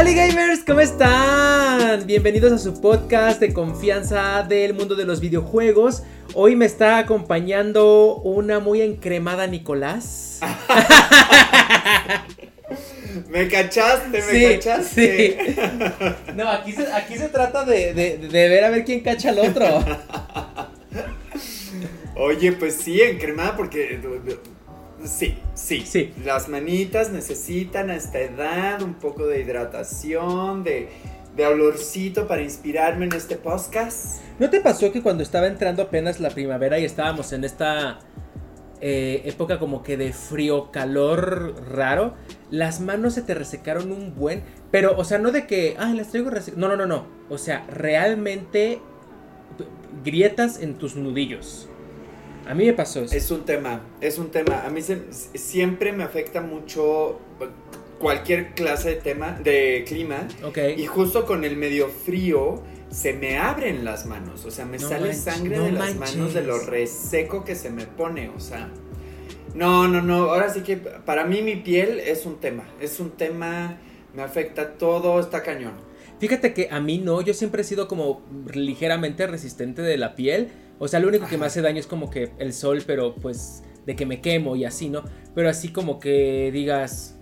Hola gamers, ¿cómo están? Bienvenidos a su podcast de confianza del mundo de los videojuegos. Hoy me está acompañando una muy encremada Nicolás. me cachaste, me cachaste. Sí. No, aquí se, aquí se trata de, de, de ver a ver quién cacha al otro. Oye, pues sí, encremada porque Sí, sí, sí. Las manitas necesitan a esta edad un poco de hidratación, de, de olorcito para inspirarme en este podcast. ¿No te pasó que cuando estaba entrando apenas la primavera y estábamos en esta eh, época como que de frío, calor raro, las manos se te resecaron un buen, pero o sea, no de que, ay, las traigo resecadas, no, no, no, no, o sea, realmente grietas en tus nudillos. A mí me pasó eso. Es un tema, es un tema. A mí siempre me afecta mucho cualquier clase de tema, de clima. Ok. Y justo con el medio frío se me abren las manos. O sea, me sale sangre de las manos de lo reseco que se me pone. O sea. No, no, no. Ahora sí que para mí mi piel es un tema. Es un tema. Me afecta todo, está cañón. Fíjate que a mí no, yo siempre he sido como ligeramente resistente de la piel o sea, lo único que me hace daño es como que el sol, pero pues de que me quemo y así, ¿no? Pero así como que digas,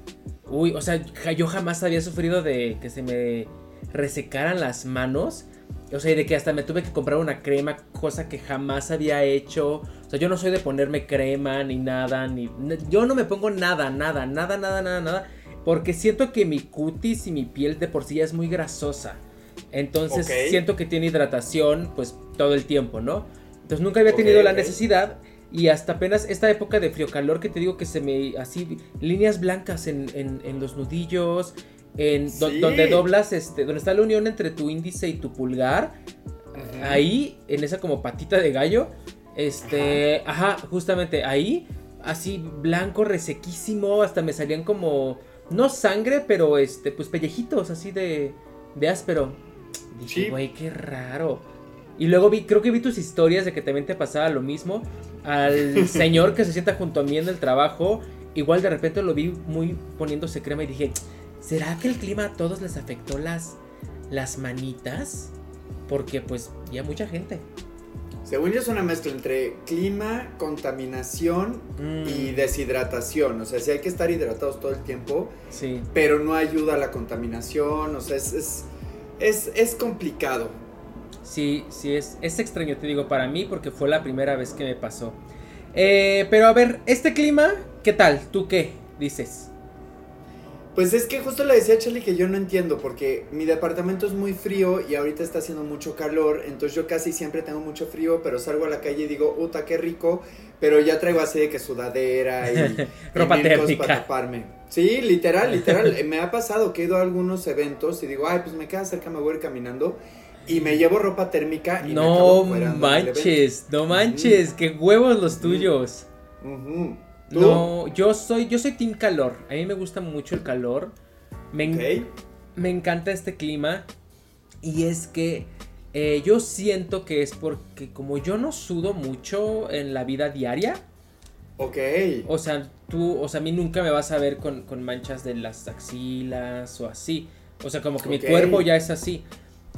uy, o sea, yo jamás había sufrido de que se me resecaran las manos. O sea, y de que hasta me tuve que comprar una crema, cosa que jamás había hecho. O sea, yo no soy de ponerme crema ni nada, ni... Yo no me pongo nada, nada, nada, nada, nada, nada. Porque siento que mi cutis y mi piel de por sí ya es muy grasosa. Entonces siento que tiene hidratación pues todo el tiempo, ¿no? Entonces nunca había tenido la necesidad y hasta apenas esta época de frío calor que te digo que se me así líneas blancas en, en, los nudillos, en donde doblas este, donde está la unión entre tu índice y tu pulgar, ahí en esa como patita de gallo, este, ajá. justamente ahí así blanco resequísimo, hasta me salían como no sangre, pero este pues pellejitos así de de áspero. Dije, güey, qué raro. Y luego vi, creo que vi tus historias de que también te pasaba lo mismo. Al señor que se sienta junto a mí en el trabajo, igual de repente lo vi muy poniéndose crema y dije, ¿será que el clima a todos les afectó las, las manitas? Porque pues ya mucha gente. Según yo es una mezcla entre clima, contaminación y mm. deshidratación. O sea, sí hay que estar hidratados todo el tiempo. Sí. Pero no ayuda a la contaminación. O sea, es, es, es, es complicado. Sí, sí, es, es extraño, te digo, para mí, porque fue la primera vez que me pasó. Eh, pero a ver, este clima, ¿qué tal? ¿Tú qué dices? Pues es que justo le decía a Charlie que yo no entiendo, porque mi departamento es muy frío y ahorita está haciendo mucho calor, entonces yo casi siempre tengo mucho frío, pero salgo a la calle y digo, uta, qué rico, pero ya traigo así de que sudadera y, ropa térmica para taparme. Sí, literal, literal. me ha pasado que he ido a algunos eventos y digo, ay, pues me queda cerca, me voy a ir caminando y me llevo ropa térmica y no manches, no manches, qué huevos los tuyos. No, yo soy, yo soy team calor. A mí me gusta mucho el calor. Me, me encanta este clima. Y es que eh, yo siento que es porque como yo no sudo mucho en la vida diaria. Ok. O sea, tú, o sea, a mí nunca me vas a ver con, manchas de las axilas o así. O sea, como que mi cuerpo ya es así.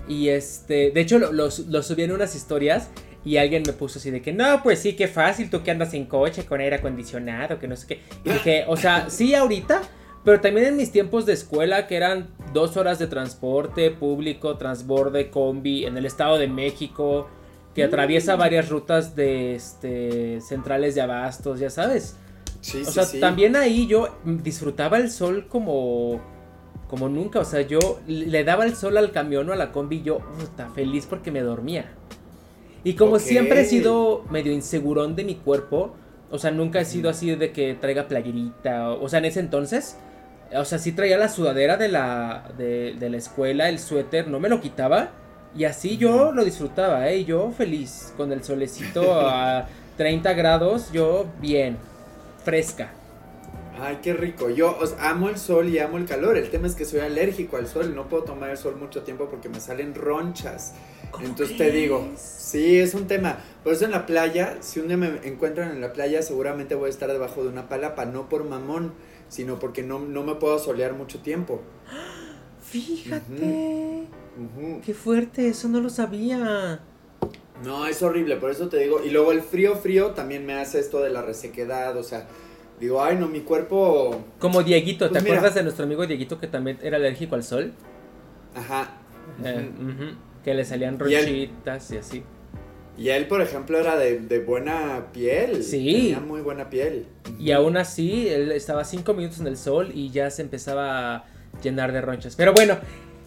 Y este, de hecho, lo, subí en unas historias y alguien me puso así de que, no, pues sí, qué fácil, tú que andas en coche con aire acondicionado, que no sé qué. Y dije, o sea, sí, ahorita, pero también en mis tiempos de escuela, que eran dos horas de transporte público, transborde, combi, en el Estado de México, que atraviesa mm. varias rutas de este, centrales de abastos, ya sabes. Sí, o sea, también ahí yo disfrutaba el sol como como nunca. O sea, yo le daba el sol al camión o a la combi y yo, puta, feliz porque me dormía. Y como siempre he sido medio insegurón de mi cuerpo, o sea, nunca he sido así de que traiga playerita. O, sea, en ese entonces, o sea, sí traía la sudadera de la, de, de la escuela, el suéter, no me lo quitaba. Y así yo lo disfrutaba, ¿eh? Yo feliz, con el solecito a 30 grados, yo bien, fresca. Ay, qué rico. Yo amo el sol y amo el calor. El tema es que soy alérgico al sol. No puedo tomar el sol mucho tiempo porque me salen ronchas. Entonces te digo, sí, es un tema. Por eso en la playa, si un día me encuentran en la playa, seguramente voy a estar debajo de una palapa. No por mamón, sino porque no, no me puedo solear mucho tiempo. Fíjate. Qué fuerte, eso no lo sabía. No, es horrible, por eso te digo. Y luego el frío, frío también me hace esto de la resequedad, o sea, digo, ay, no, mi cuerpo... Como Dieguito, ¿te pues acuerdas de nuestro amigo Dieguito que también era alérgico al sol? Ajá. Eh, que le salían ronchitas y, así. Y él, por ejemplo, era de, buena piel. Sí. Tenía muy buena piel. Y aún así, él estaba cinco minutos en el sol y ya se empezaba a llenar de ronchas. Pero bueno,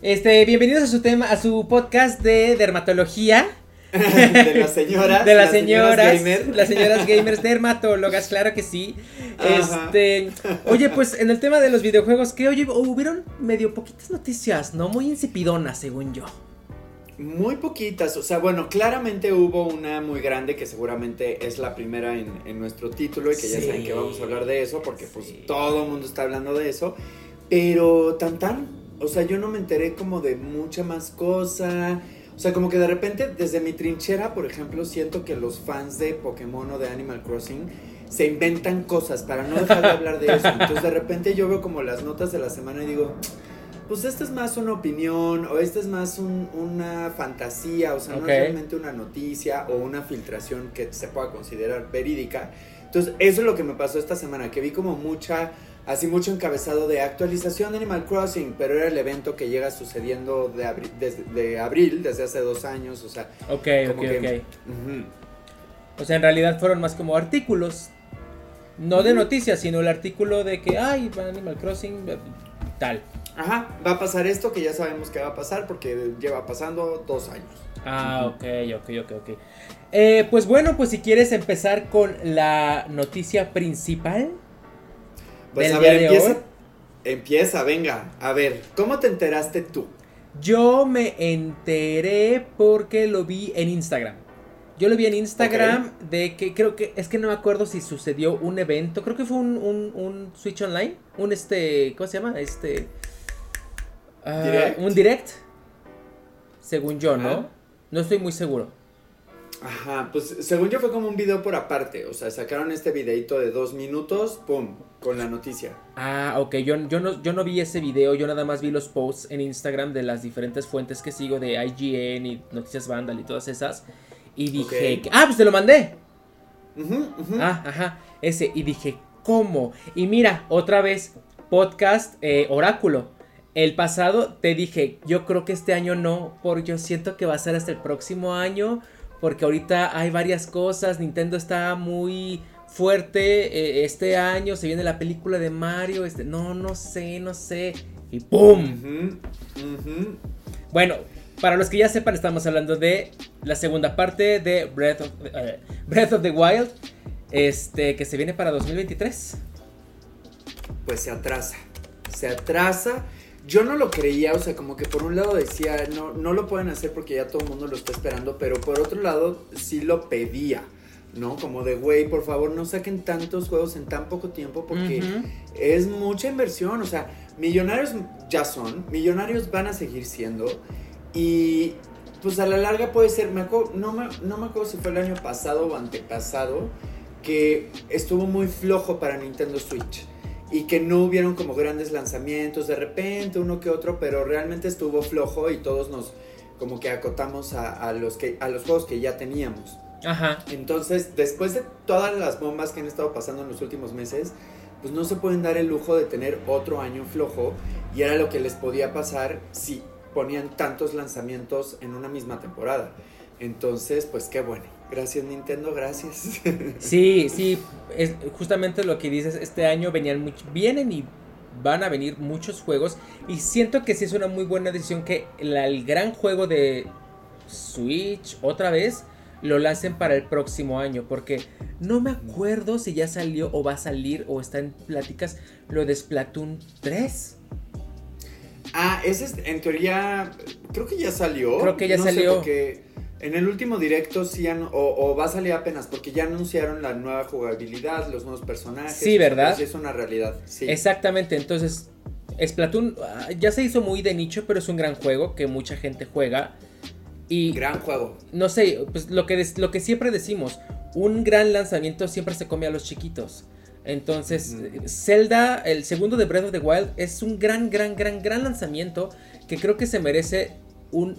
este, bienvenidos a su tema, a su podcast de dermatología. de las señoras. De las, señoras. gamers. Las señoras gamers dermatólogas, claro que sí. Este. Oye, pues en el tema de los videojuegos, que oye, hubieron medio poquitas noticias, ¿no? Muy insipidonas, según yo. Muy poquitas, o sea, bueno, claramente hubo una muy grande que seguramente es la primera en, nuestro título y que ya saben que vamos a hablar de eso porque pues todo el mundo está hablando de eso, pero tan tan, o sea, yo no me enteré como de mucha más cosa, sea, como que de repente desde mi trinchera, por ejemplo, siento que los fans de Pokémon o de Animal Crossing se inventan cosas para no dejar de hablar de eso, entonces de repente yo veo como las notas de la semana y digo pues esta es más una opinión o esta es más una fantasía, o sea, no es realmente una noticia o una filtración que se pueda considerar verídica. Entonces, eso es lo que me pasó esta semana, que vi como mucha, así mucho encabezado de actualización de Animal Crossing, pero era el evento que llega sucediendo de, desde, de abril, desde hace dos años, o sea. Ok, ok, ok. O sea, en realidad fueron más como artículos, no de noticias, sino el artículo de que, ay, Animal Crossing, tal. Ajá, va a pasar esto que ya sabemos que va a pasar porque lleva pasando dos años. Ah, ok, ok, ok, ok. Eh, pues bueno, pues si quieres empezar con la noticia principal. Pues a ver, empieza, empieza, venga. A ver, ¿cómo te enteraste tú? Yo me enteré porque lo vi en Instagram. Yo lo vi en Instagram de que creo que es que no me acuerdo si sucedió un evento, creo que fue un, un, un Switch Online, un este, ¿cómo se llama? Este Ah, un direct, según yo, ¿no? No estoy muy seguro. Ajá, pues según yo fue como un video por aparte, o sea, sacaron este videito de dos minutos, ¡pum!, con la noticia. Ah, ok, yo, yo, no, yo no vi ese video, yo nada más vi los posts en Instagram de las diferentes fuentes que sigo de IGN y Noticias Vandal y todas esas, y dije, ah, pues te lo mandé. Ah, ajá, ese, y dije, ¿cómo? Y mira, otra vez, podcast eh, Oráculo el pasado te dije, yo creo que este año no, porque yo siento que va a ser hasta el próximo año, porque ahorita hay varias cosas, Nintendo está muy fuerte, eh, este año se viene la película de Mario, este, no, no sé, no sé, y ¡pum! Bueno, para los que ya sepan, estamos hablando de la segunda parte de Breath of, eh, Breath of the Wild, este, que se viene para 2023. Pues se atrasa, se atrasa yo no lo creía, o sea, como que por un lado decía, no, no lo pueden hacer porque ya todo el mundo lo está esperando, pero por otro lado sí lo pedía, ¿no? Como de, güey, por favor no saquen tantos juegos en tan poco tiempo porque es mucha inversión, o sea, millonarios ya son, millonarios van a seguir siendo y pues a la larga puede ser, me no, me, no me acuerdo si fue el año pasado o antepasado, que estuvo muy flojo para Nintendo Switch y que no hubieron como grandes lanzamientos, de repente uno que otro, pero realmente estuvo flojo y todos nos como que acotamos a, los, que, a los juegos que ya teníamos. Ajá. Entonces, después de todas las bombas que han estado pasando en los últimos meses, pues no se pueden dar el lujo de tener otro año flojo y era lo que les podía pasar si ponían tantos lanzamientos en una misma temporada. Entonces, pues qué bueno. Gracias Nintendo, gracias. Sí, sí, es justamente lo que dices, este año venían vienen y van a venir muchos juegos y siento que sí es una muy buena decisión que el gran juego de Switch otra vez lo lancen para el próximo año porque no me acuerdo si ya salió o va a salir o está en pláticas lo de Splatoon 3. Ah, ese es, en teoría creo que ya salió. Creo que ya salió. En el último directo sí o, va a salir apenas porque ya anunciaron la nueva jugabilidad, los nuevos personajes. Sí, ¿verdad? Sí, es una realidad. Sí. Exactamente, entonces Splatoon ah, ya se hizo muy de nicho, pero es un gran juego que mucha gente juega. Y gran juego. No sé, pues lo que, lo que siempre decimos, un gran lanzamiento siempre se come a los chiquitos. Entonces, Zelda, el segundo de Breath of the Wild, es un gran, gran, gran, gran lanzamiento que creo que se merece un,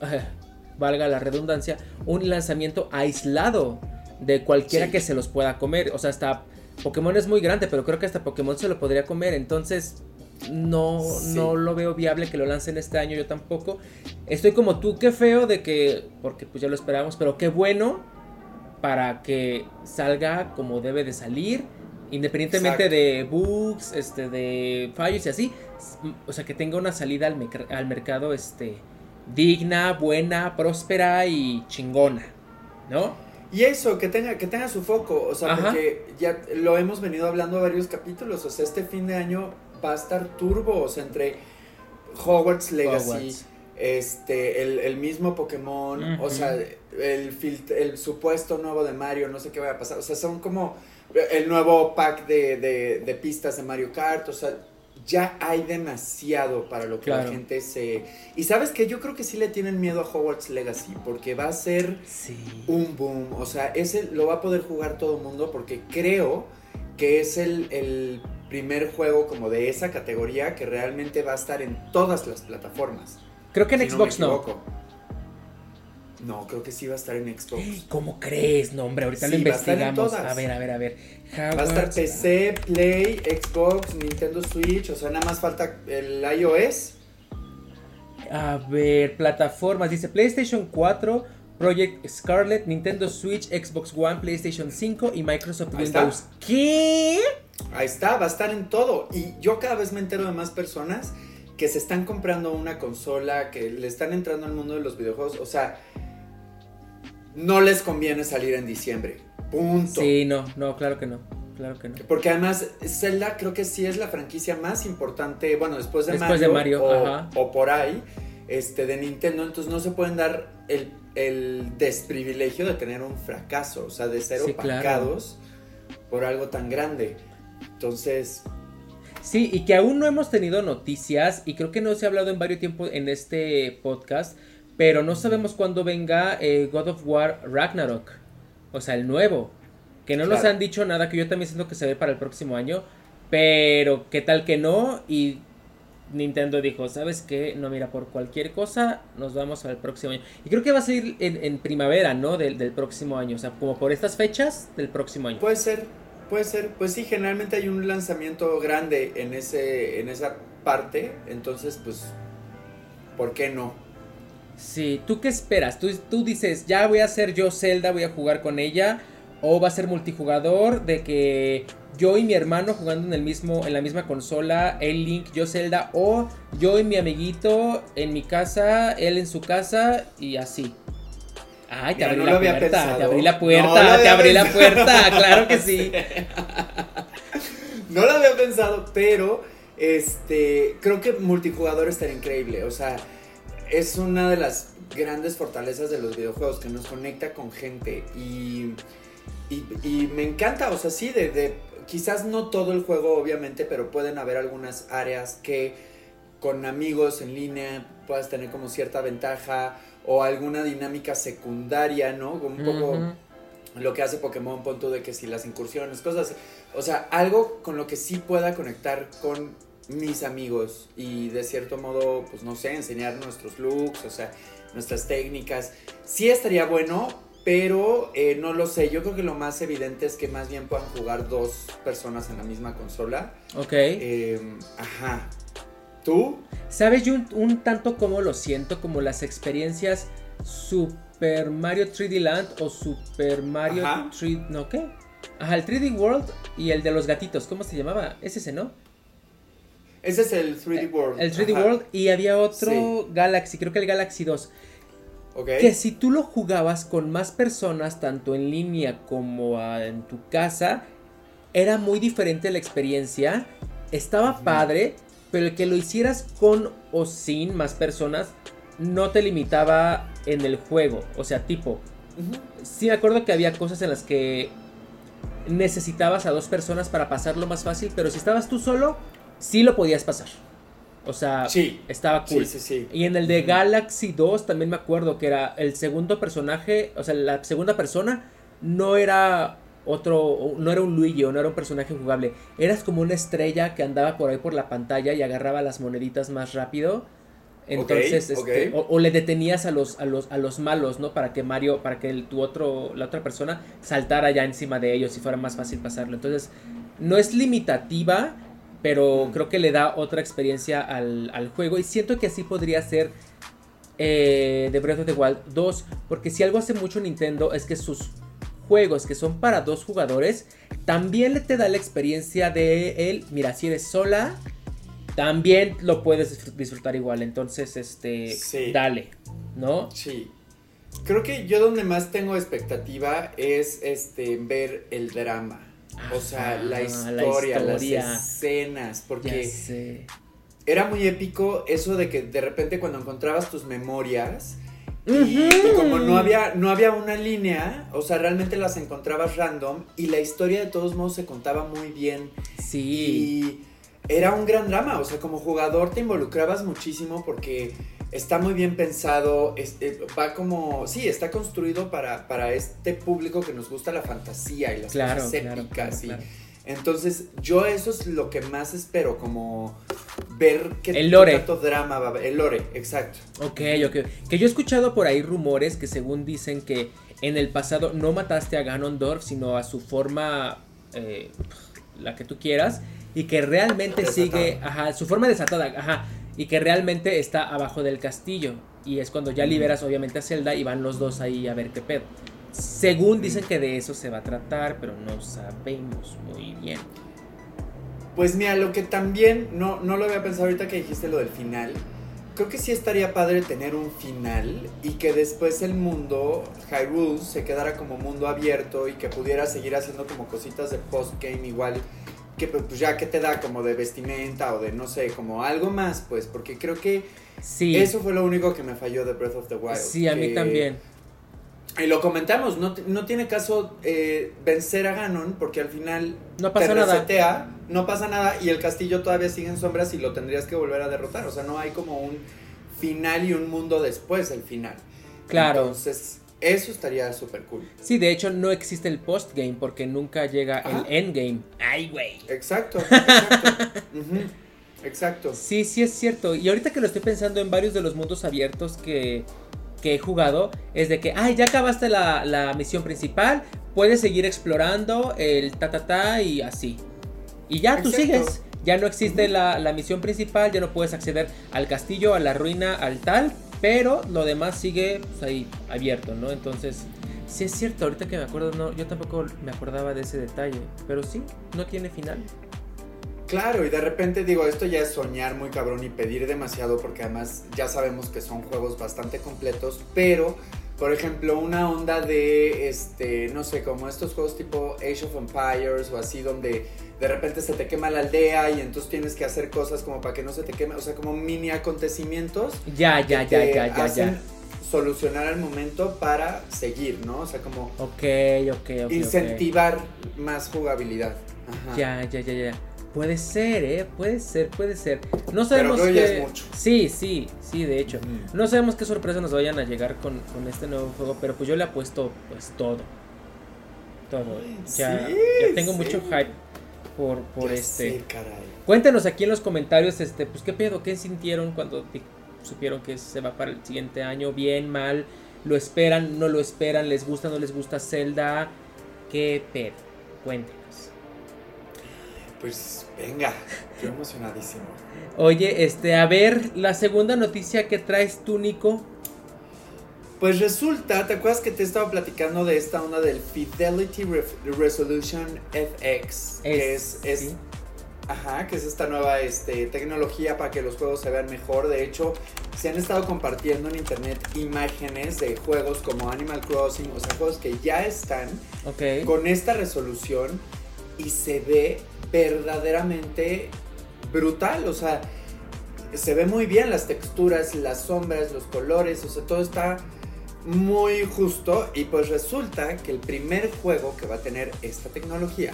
valga la redundancia, un lanzamiento aislado de cualquiera que se los pueda comer. O sea, hasta Pokémon es muy grande, pero creo que hasta Pokémon se lo podría comer. Entonces, no, no lo veo viable que lo lancen este año, yo tampoco. Estoy como tú, qué feo de que, porque pues ya lo esperábamos, pero qué bueno para que salga como debe de salir Independientemente de bugs, este, de fallos y así. O sea, que tenga una salida al, al mercado este, digna, buena, próspera y chingona. ¿No? Y eso, que tenga, que tenga su foco. O sea, porque ya lo hemos venido hablando varios capítulos. O sea, este fin de año va a estar turbo. O sea, entre Hogwarts Legacy. Este, el, mismo Pokémon, o sea, el, el supuesto nuevo de Mario, no sé qué va a pasar. O sea, son como el nuevo pack de, pistas de Mario Kart, o sea, ya hay demasiado para lo que la gente se... Y sabes que yo creo que sí le tienen miedo a Hogwarts Legacy, porque va a ser un boom, o sea, ese lo va a poder jugar todo el mundo, porque creo que es el, primer juego como de esa categoría que realmente va a estar en todas las plataformas. Creo que en Xbox no. No, creo que sí va a estar en Xbox. ¿Cómo crees? No, hombre, ahorita lo investigamos. A, ver, a ver, a ver. va a estar PC, Play, Xbox, Nintendo Switch, o sea, nada más falta el iOS. A ver, plataformas, dice PlayStation 4, Project Scarlet, Nintendo Switch, Xbox One, PlayStation 5 y Microsoft Windows. ¿Qué? Ahí está, va a estar en todo. Y yo cada vez me entero de más personas que se están comprando una consola, que le están entrando al mundo de los videojuegos. O sea, no les conviene salir en diciembre. Punto. Sí, no, no, claro que no. Claro que no. Porque además, Zelda creo que sí es la franquicia más importante, bueno, después de después Mario, de Mario o, por ahí, este, de Nintendo, entonces no se pueden dar el, desprivilegio de tener un fracaso, o sea, de ser opacados por algo tan grande. Entonces... Sí, y que aún no hemos tenido noticias, y creo que no se ha hablado en varios tiempos en este podcast, pero no sabemos cuándo venga eh, God of War Ragnarok. O sea, el nuevo. Que no nos han dicho nada, que yo también siento que se ve para el próximo año. Pero qué tal que no. Y Nintendo dijo, ¿sabes qué? No, mira, por cualquier cosa nos vamos al próximo año. Y creo que va a ser en, primavera, ¿no? Del, del, próximo año. O sea, como por estas fechas del próximo año. Puede ser, puede ser. Pues sí, generalmente hay un lanzamiento grande en, ese, en esa parte. Entonces, pues, ¿por qué no? Sí, ¿tú qué esperas? ¿Tú, tú dices, ya voy a ser yo Zelda, voy a jugar con ella. O va a ser multijugador de que yo y mi hermano jugando en el mismo, en la misma consola, el Link, yo Zelda, o yo y mi amiguito en mi casa, él en su casa y así. Ay, te abrí la puerta, te abrí la puerta, te abrí la puerta, claro que sí. no lo había pensado, pero este creo que multijugador estaría increíble, o sea, es una de las grandes fortalezas de los videojuegos, que nos conecta con gente. Y, y, me encanta, o sea, sí, de, quizás no todo el juego obviamente, pero pueden haber algunas áreas que con amigos en línea puedas tener como cierta ventaja o alguna dinámica secundaria, ¿no? Un poco lo que hace Pokémon, punto de que si las incursiones, cosas, o sea, algo con lo que sí pueda conectar con mis amigos y de cierto modo, pues no sé, enseñar nuestros looks, o sea, nuestras técnicas. Sí estaría bueno, pero eh, no lo sé. Yo creo que lo más evidente es que más bien puedan jugar dos personas en la misma consola. Ok. Em, ajá. ¿Tú? ¿Sabes yo un, tanto como lo siento? Como las experiencias Super Mario 3D Land o Super Mario 3 ¿No qué? Ajá, el 3D World y el de los gatitos. ¿Cómo se llamaba? Es ese, ¿no? Ese es el 3D World. El 3D World y había otro Galaxy, creo que el Galaxy 2. Que si tú lo jugabas con más personas, tanto en línea como en tu casa, era muy diferente la experiencia. Estaba padre, pero el que lo hicieras con o sin más personas no te limitaba en el juego. O sea, tipo, sí me acuerdo que había cosas en las que necesitabas a dos personas para pasarlo más fácil, pero si estabas tú solo, sí lo podías pasar. O sea, estaba cool. y en el de Galaxy 2 también me acuerdo que era el segundo personaje, o sea, la segunda persona no era otro, no era un Luigi o no era un personaje jugable, eras como una estrella que andaba por ahí por la pantalla y agarraba las moneditas más rápido. Entonces, este, O, le detenías a los, a los, a los malos, ¿no? Para que Mario, para que el, tu otro, la otra persona saltara ya encima de ellos y fuera más fácil pasarlo. Entonces, no es limitativa, pero creo que le da otra experiencia al, al juego. Y siento que así podría ser eh, de Breath of the Wild 2. Porque si algo hace mucho Nintendo es que sus juegos que son para dos jugadores, también le te da la experiencia de él. Mira, si eres sola, también lo puedes disfrutar igual. Entonces, este, dale, ¿no? Sí. Creo que yo donde más tengo expectativa es este ver el drama. O sea, la historia, las escenas, porque era muy épico eso de que de repente cuando encontrabas tus memorias, y, como no había, no había una línea, o sea, realmente las encontrabas random y la historia de todos modos se contaba muy bien. Sí. Y era un gran drama, o sea, como jugador te involucrabas muchísimo porque está muy bien pensado, va como, sí, está construido para, para este público que nos gusta la fantasía y las cosas épicas y entonces, yo eso es lo que más espero, como ver qué el lore. tanto drama va a haber. El lore, exacto. Ok, ok. Que yo he escuchado por ahí rumores que según dicen que en el pasado no mataste a Ganondorf, sino a su forma, eh, la que tú quieras, y que realmente sigue, ajá, su forma desatada, ajá, y que realmente está abajo del castillo. Y es cuando ya liberas obviamente a Zelda y van los dos ahí a ver qué pedo. Según dicen que de eso se va a tratar, pero no sabemos muy bien. Pues mira, lo que también no, no lo había pensado ahorita que dijiste lo del final. Creo que sí estaría padre tener un final y que después el mundo, Hyrule, se quedara como mundo abierto y que pudiera seguir haciendo como cositas de postgame igual. Que pues, pues ya que te da como de vestimenta o de no sé, como algo más, pues, porque creo que sí. eso fue lo único que me falló de Breath of the Wild. Sí, a mí también y lo comentamos, no, no tiene caso eh, vencer a Ganon porque al final no pasa te resetea, nada. no pasa nada y el castillo todavía sigue en sombras y lo tendrías que volver a derrotar. O sea, no hay como un final y un mundo después del final. Claro. Entonces, eso estaría súper cool. Sí, de hecho no existe el postgame porque nunca llega el endgame. Ay, güey. Exacto, exacto. Exacto. Sí, sí es cierto. Y ahorita que lo estoy pensando en varios de los mundos abiertos que que he jugado es de que, ay, ya acabaste la, misión principal, puedes seguir explorando el ta ta ta y así. Y ya tú sigues. Ya no existe la, misión principal, ya no puedes acceder al castillo, a la ruina, al tal, pero lo demás sigue pues, ahí abierto, ¿no? Entonces, sí es cierto, ahorita que me acuerdo, no, yo tampoco me acordaba de ese detalle, pero sí, no tiene final. Claro, y de repente digo, esto ya es soñar muy cabrón y pedir demasiado porque además ya sabemos que son juegos bastante completos, pero por ejemplo, una onda de este, no sé, como estos juegos tipo Age of Empires o así donde de repente se te quema la aldea y entonces tienes que hacer cosas como para que no se te queme, o sea, como mini acontecimientos. Ya, ya, ya, ya, ya, ya. Solucionar al momento para seguir, ¿no? O sea, como. Ok, ok, ok. Incentivar más jugabilidad. Ajá. Ya, ya, ya, ya. Puede ser, ¿eh? Puede ser, puede ser. No sabemos Pero qué... mucho. Sí, sí, sí, de hecho. No sabemos qué sorpresa nos vayan a llegar con, este nuevo juego, pero pues yo le apuesto pues todo. Todo. Ya, tengo mucho hype por, por este. Cuéntenos aquí en los comentarios, este, pues qué pedo, qué sintieron cuando supieron que se va para el siguiente año, bien, mal, lo esperan, no lo esperan, les gusta, no les gusta Zelda, qué pedo. Cuéntenos. Pues venga, estoy emocionadísimo. Oye, este, a ver, la segunda noticia que traes tú, Nico. Pues resulta, ¿te acuerdas que te estaba platicando de esta onda del Fidelity Resolution FX? que es, es Ajá, que es esta nueva este, tecnología para que los juegos se vean mejor. De hecho, se han estado compartiendo en internet imágenes de juegos como Animal Crossing, o sea, juegos que ya están con esta resolución y se ve verdaderamente brutal, o sea, se ve muy bien las texturas, las sombras, los colores, o sea, todo está muy justo y pues resulta que el primer juego que va a tener esta tecnología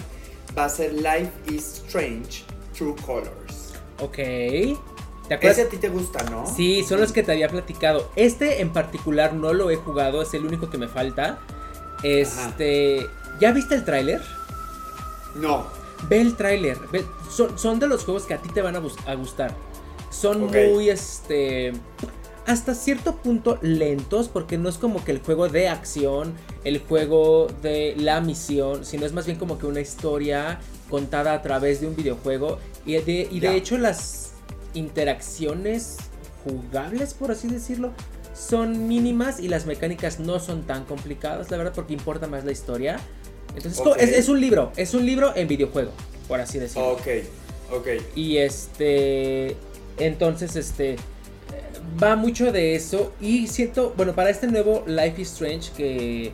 va a ser Life is Strange True Colors. Ok. ¿Te acuerdas? Ese a ti te gusta, ¿no? Sí, son los que te había platicado. Este en particular no lo he jugado, es el único que me falta. Este, ¿Ya viste el tráiler? No. Ve el tráiler. Son, son, de los juegos que a ti te van a, gustar. Son muy, este... Hasta cierto punto lentos, porque no es como que el juego de acción, el juego de la misión, sino es más bien como que una historia contada a través de un videojuego. Y de, y de hecho las interacciones jugables, por así decirlo, son mínimas y las mecánicas no son tan complicadas, la verdad, porque importa más la historia. Entonces es, un libro, es un libro en videojuego, por así decirlo. Ok, ok. Y este, entonces, este, va mucho de eso y siento, bueno, para este nuevo Life is Strange que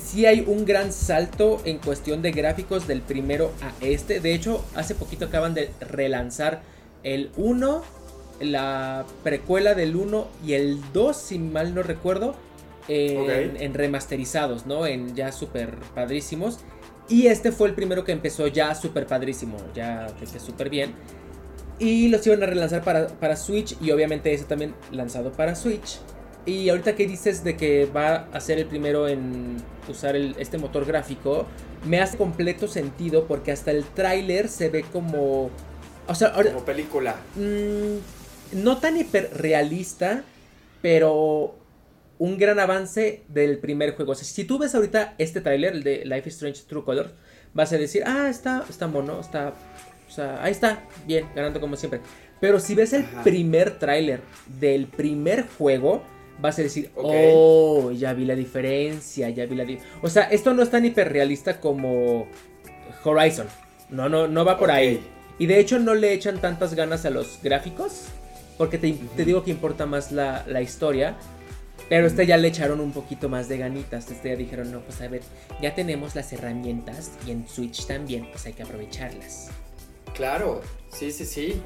sí hay un gran salto en cuestión de gráficos del primero a este. De hecho, hace poquito acaban de relanzar el 1, la precuela del 1 y el 2, si mal no recuerdo en, remasterizados, ¿no? En ya súper padrísimos. Y este fue el primero que empezó ya súper padrísimo, ya que súper bien. Y los iban a relanzar para, para Switch y obviamente ese también lanzado para Switch. Y ahorita que dices de que va a ser el primero en usar este motor gráfico, me hace completo sentido porque hasta el tráiler se ve como... O sea, como película. Mmm, no tan hiperrealista, pero un gran avance del primer juego. O sea, si tú ves ahorita este tráiler, el de Life is Strange True Colors, vas a decir, ah, está, está mono, está, o sea, ahí está, bien, ganando como siempre. Pero si ves el primer tráiler del primer juego, vas a decir, oh, ya vi la diferencia, ya vi la diferencia. O sea, esto no es tan hiperrealista como Horizon. No, no, no va por ahí. Y de hecho no le echan tantas ganas a los gráficos. Porque te, digo que importa más la, la historia. Pero este ya le echaron un poquito más de ganitas. Este ya dijeron, no, pues a ver, ya tenemos las herramientas y en Switch también, pues hay que aprovecharlas. Claro, sí, sí, sí.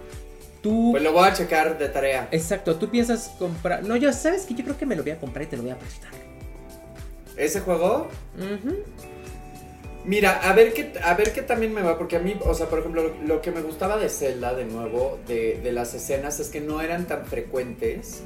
Tú... Pues lo voy a checar de tarea. Exacto, tú piensas comprar... No, yo sabes que yo creo que me lo voy a comprar y te lo voy a prestar. ¿Ese juego? Mira, a ver qué, a ver qué también me va, porque a mí, o sea, por ejemplo, lo, que me gustaba de Zelda, de nuevo, de, de, las escenas, es que no eran tan frecuentes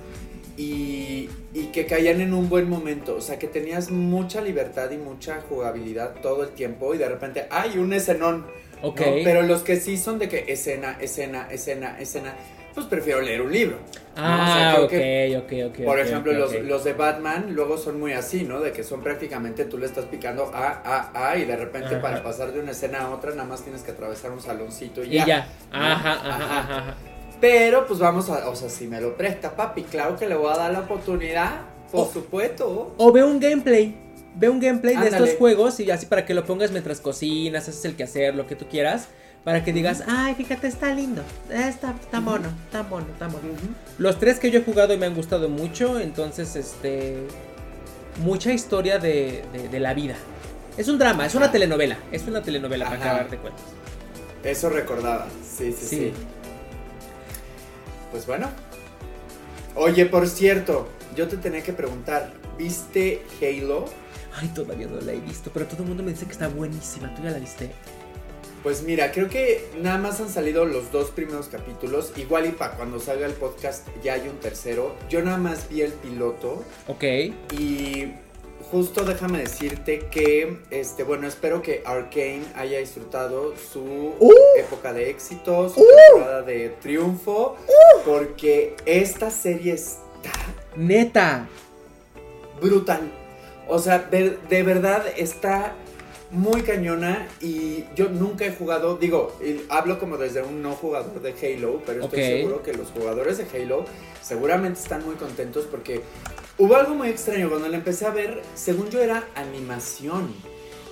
y, que caían en un buen momento. O sea, que tenías mucha libertad y mucha jugabilidad todo el tiempo y de repente, ¡ay, un escenón! Ok. Pero los que sí son de que escena, escena, escena, escena, pues prefiero leer un libro. Ah, ok, ok, ok. Por ejemplo, los, los, de Batman luego son muy así, ¿no? De que son prácticamente tú le estás picando A, A, A y de repente para pasar de una escena a otra nada más tienes que atravesar un saloncito y, y ya. Ajá, ajá, ajá. Pero pues vamos a, o sea, si me lo presta papi, claro que le voy a dar la oportunidad, por supuesto. O ve un gameplay, ve un gameplay de estos juegos y así para que lo pongas mientras cocinas, haces el quehacer, lo que tú quieras. Para que digas, ay, fíjate, está lindo, está, está mono, está mono, está mono. Los tres que yo he jugado y me han gustado mucho, entonces, este, mucha historia de, de, la vida. Es un drama, es una telenovela, es una telenovela para acabar de cuentas. Eso recordaba, sí, sí. sí. Pues bueno. Oye, por cierto, yo te tenía que preguntar, ¿viste Halo? Ay, todavía no la he visto, pero todo el mundo me dice que está buenísima. ¿Tú ya la viste? Pues mira, creo que nada más han salido los dos primeros capítulos. Igual y para cuando salga el podcast ya hay un tercero. Yo nada más vi el piloto. Ok. Y justo déjame decirte que, este, bueno, espero que Arkane haya disfrutado su uh. época de éxito, su uh. temporada de triunfo, uh. porque esta serie está... Neta. Brutal. O sea, de, verdad está muy cañona y yo nunca he jugado, digo, hablo como desde un no jugador de Halo, pero estoy seguro que los jugadores de Halo seguramente están muy contentos porque Hubo algo muy extraño cuando la empecé a ver, según yo era animación.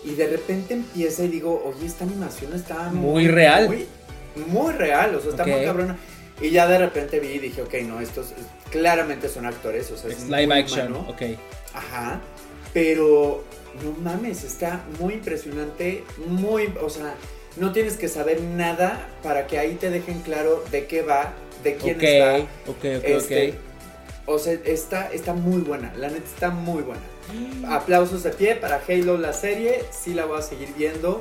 Y de repente empieza y digo, oye, esta animación está muy, real. Muy, real, o sea, está muy cabrona. Y ya de repente vi y dije, ok, no, estos claramente son actores, o sea, es, live action, ok. Ajá, pero no mames, está muy impresionante, muy, o sea, no tienes que saber nada para que ahí te dejen claro de qué va, de quién está. Ok, ok, ok, este, o sea, está, está muy buena, la neta está muy buena. Aplausos de pie para Halo la serie, sí la voy a seguir viendo.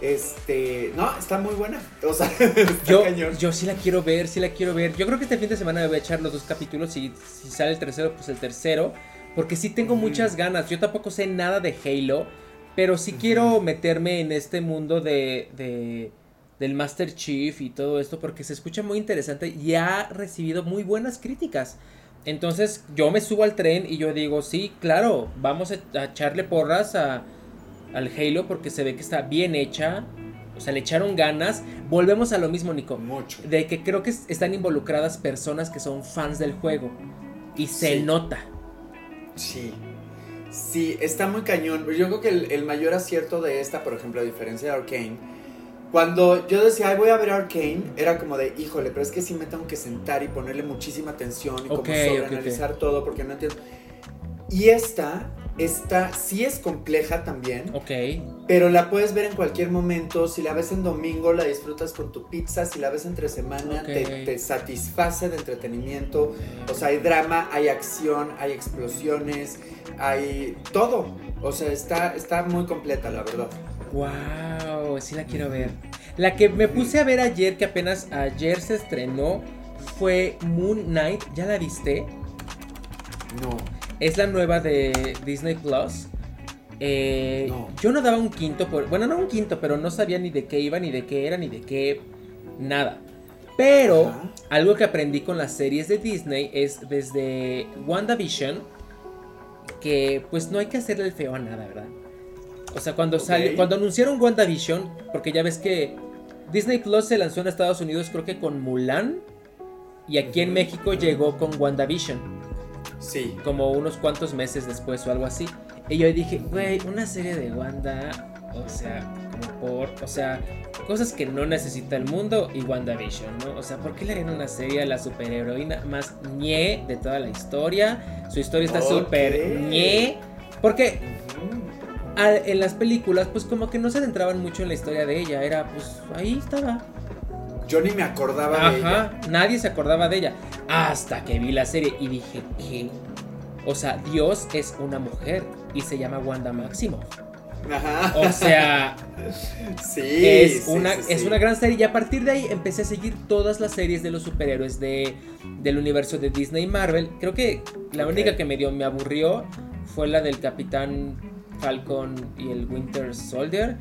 Este, no, está muy buena. O sea, yo, yo sí la quiero ver, sí la quiero ver. Yo creo que este fin de semana me voy a echar los dos capítulos y si sale el tercero, pues el tercero. Porque sí tengo muchas ganas. Yo tampoco sé nada de Halo. pero sí quiero meterme en este mundo de, de, del Master Chief y todo esto porque se escucha muy interesante y ha recibido muy buenas críticas. Entonces yo me subo al tren y yo digo, sí, claro, vamos a, echarle porras a, al Halo porque se ve que está bien hecha. O sea, le echaron ganas. Volvemos a lo mismo, Nico. Mucho. De que creo que están involucradas personas que son fans del juego. Y se nota. Sí. Sí, está muy cañón. Yo creo que el, mayor acierto de esta, por ejemplo, a diferencia de Arkane, cuando yo decía, Ay, voy a ver Arkane, era como de, híjole, pero es que sí me tengo que sentar y ponerle muchísima atención y como sobreanalizar todo porque no entiendo. Y esta, esta sí es compleja también. Ok. Pero la puedes ver en cualquier momento. Si la ves en domingo, la disfrutas con tu pizza. Si la ves entre semana, te, satisface de entretenimiento. O sea, hay drama, hay acción, hay explosiones, hay todo. O sea, está, está muy completa, la verdad. Wow, sí la quiero ver. La que me puse a ver ayer, que apenas ayer se estrenó, fue Moon Knight. ¿Ya la viste? No. Es la nueva de Disney Plus. Eh, yo no daba un quinto por. Bueno, no un quinto, pero no sabía ni de qué iba, ni de qué era, ni de qué. Nada. Pero algo que aprendí con las series de Disney es desde WandaVision. Que pues no hay que hacerle el feo a nada, ¿verdad? O sea, cuando sale, cuando anunciaron WandaVision, porque ya ves que Disney Plus se lanzó en Estados Unidos, creo que con Mulan. Y aquí en México llegó con WandaVision. Sí. Como unos cuantos meses después o algo así. Y yo dije, güey, una serie de Wanda, o sea, como por, o sea, cosas que no necesita el mundo y WandaVision, ¿no? O sea, ¿por qué le harían una serie a la superheroína más ñe de toda la historia? Su historia está súper ñe. Porque en las películas, pues como que no se adentraban mucho en la historia de ella. Era, pues, ahí estaba. Yo ni me acordaba de ella. Nadie se acordaba de ella. Hasta que vi la serie y dije, ¿qué? O sea, Dios es una mujer y se llama Wanda Máximo. Ajá. O sea, sí, es, una, es una gran serie. Y a partir de ahí empecé a seguir todas las series de los superhéroes de, del universo de Disney y Marvel. Creo que la única que me dio, me aburrió fue la del Capitán Falcon y el Winter Soldier,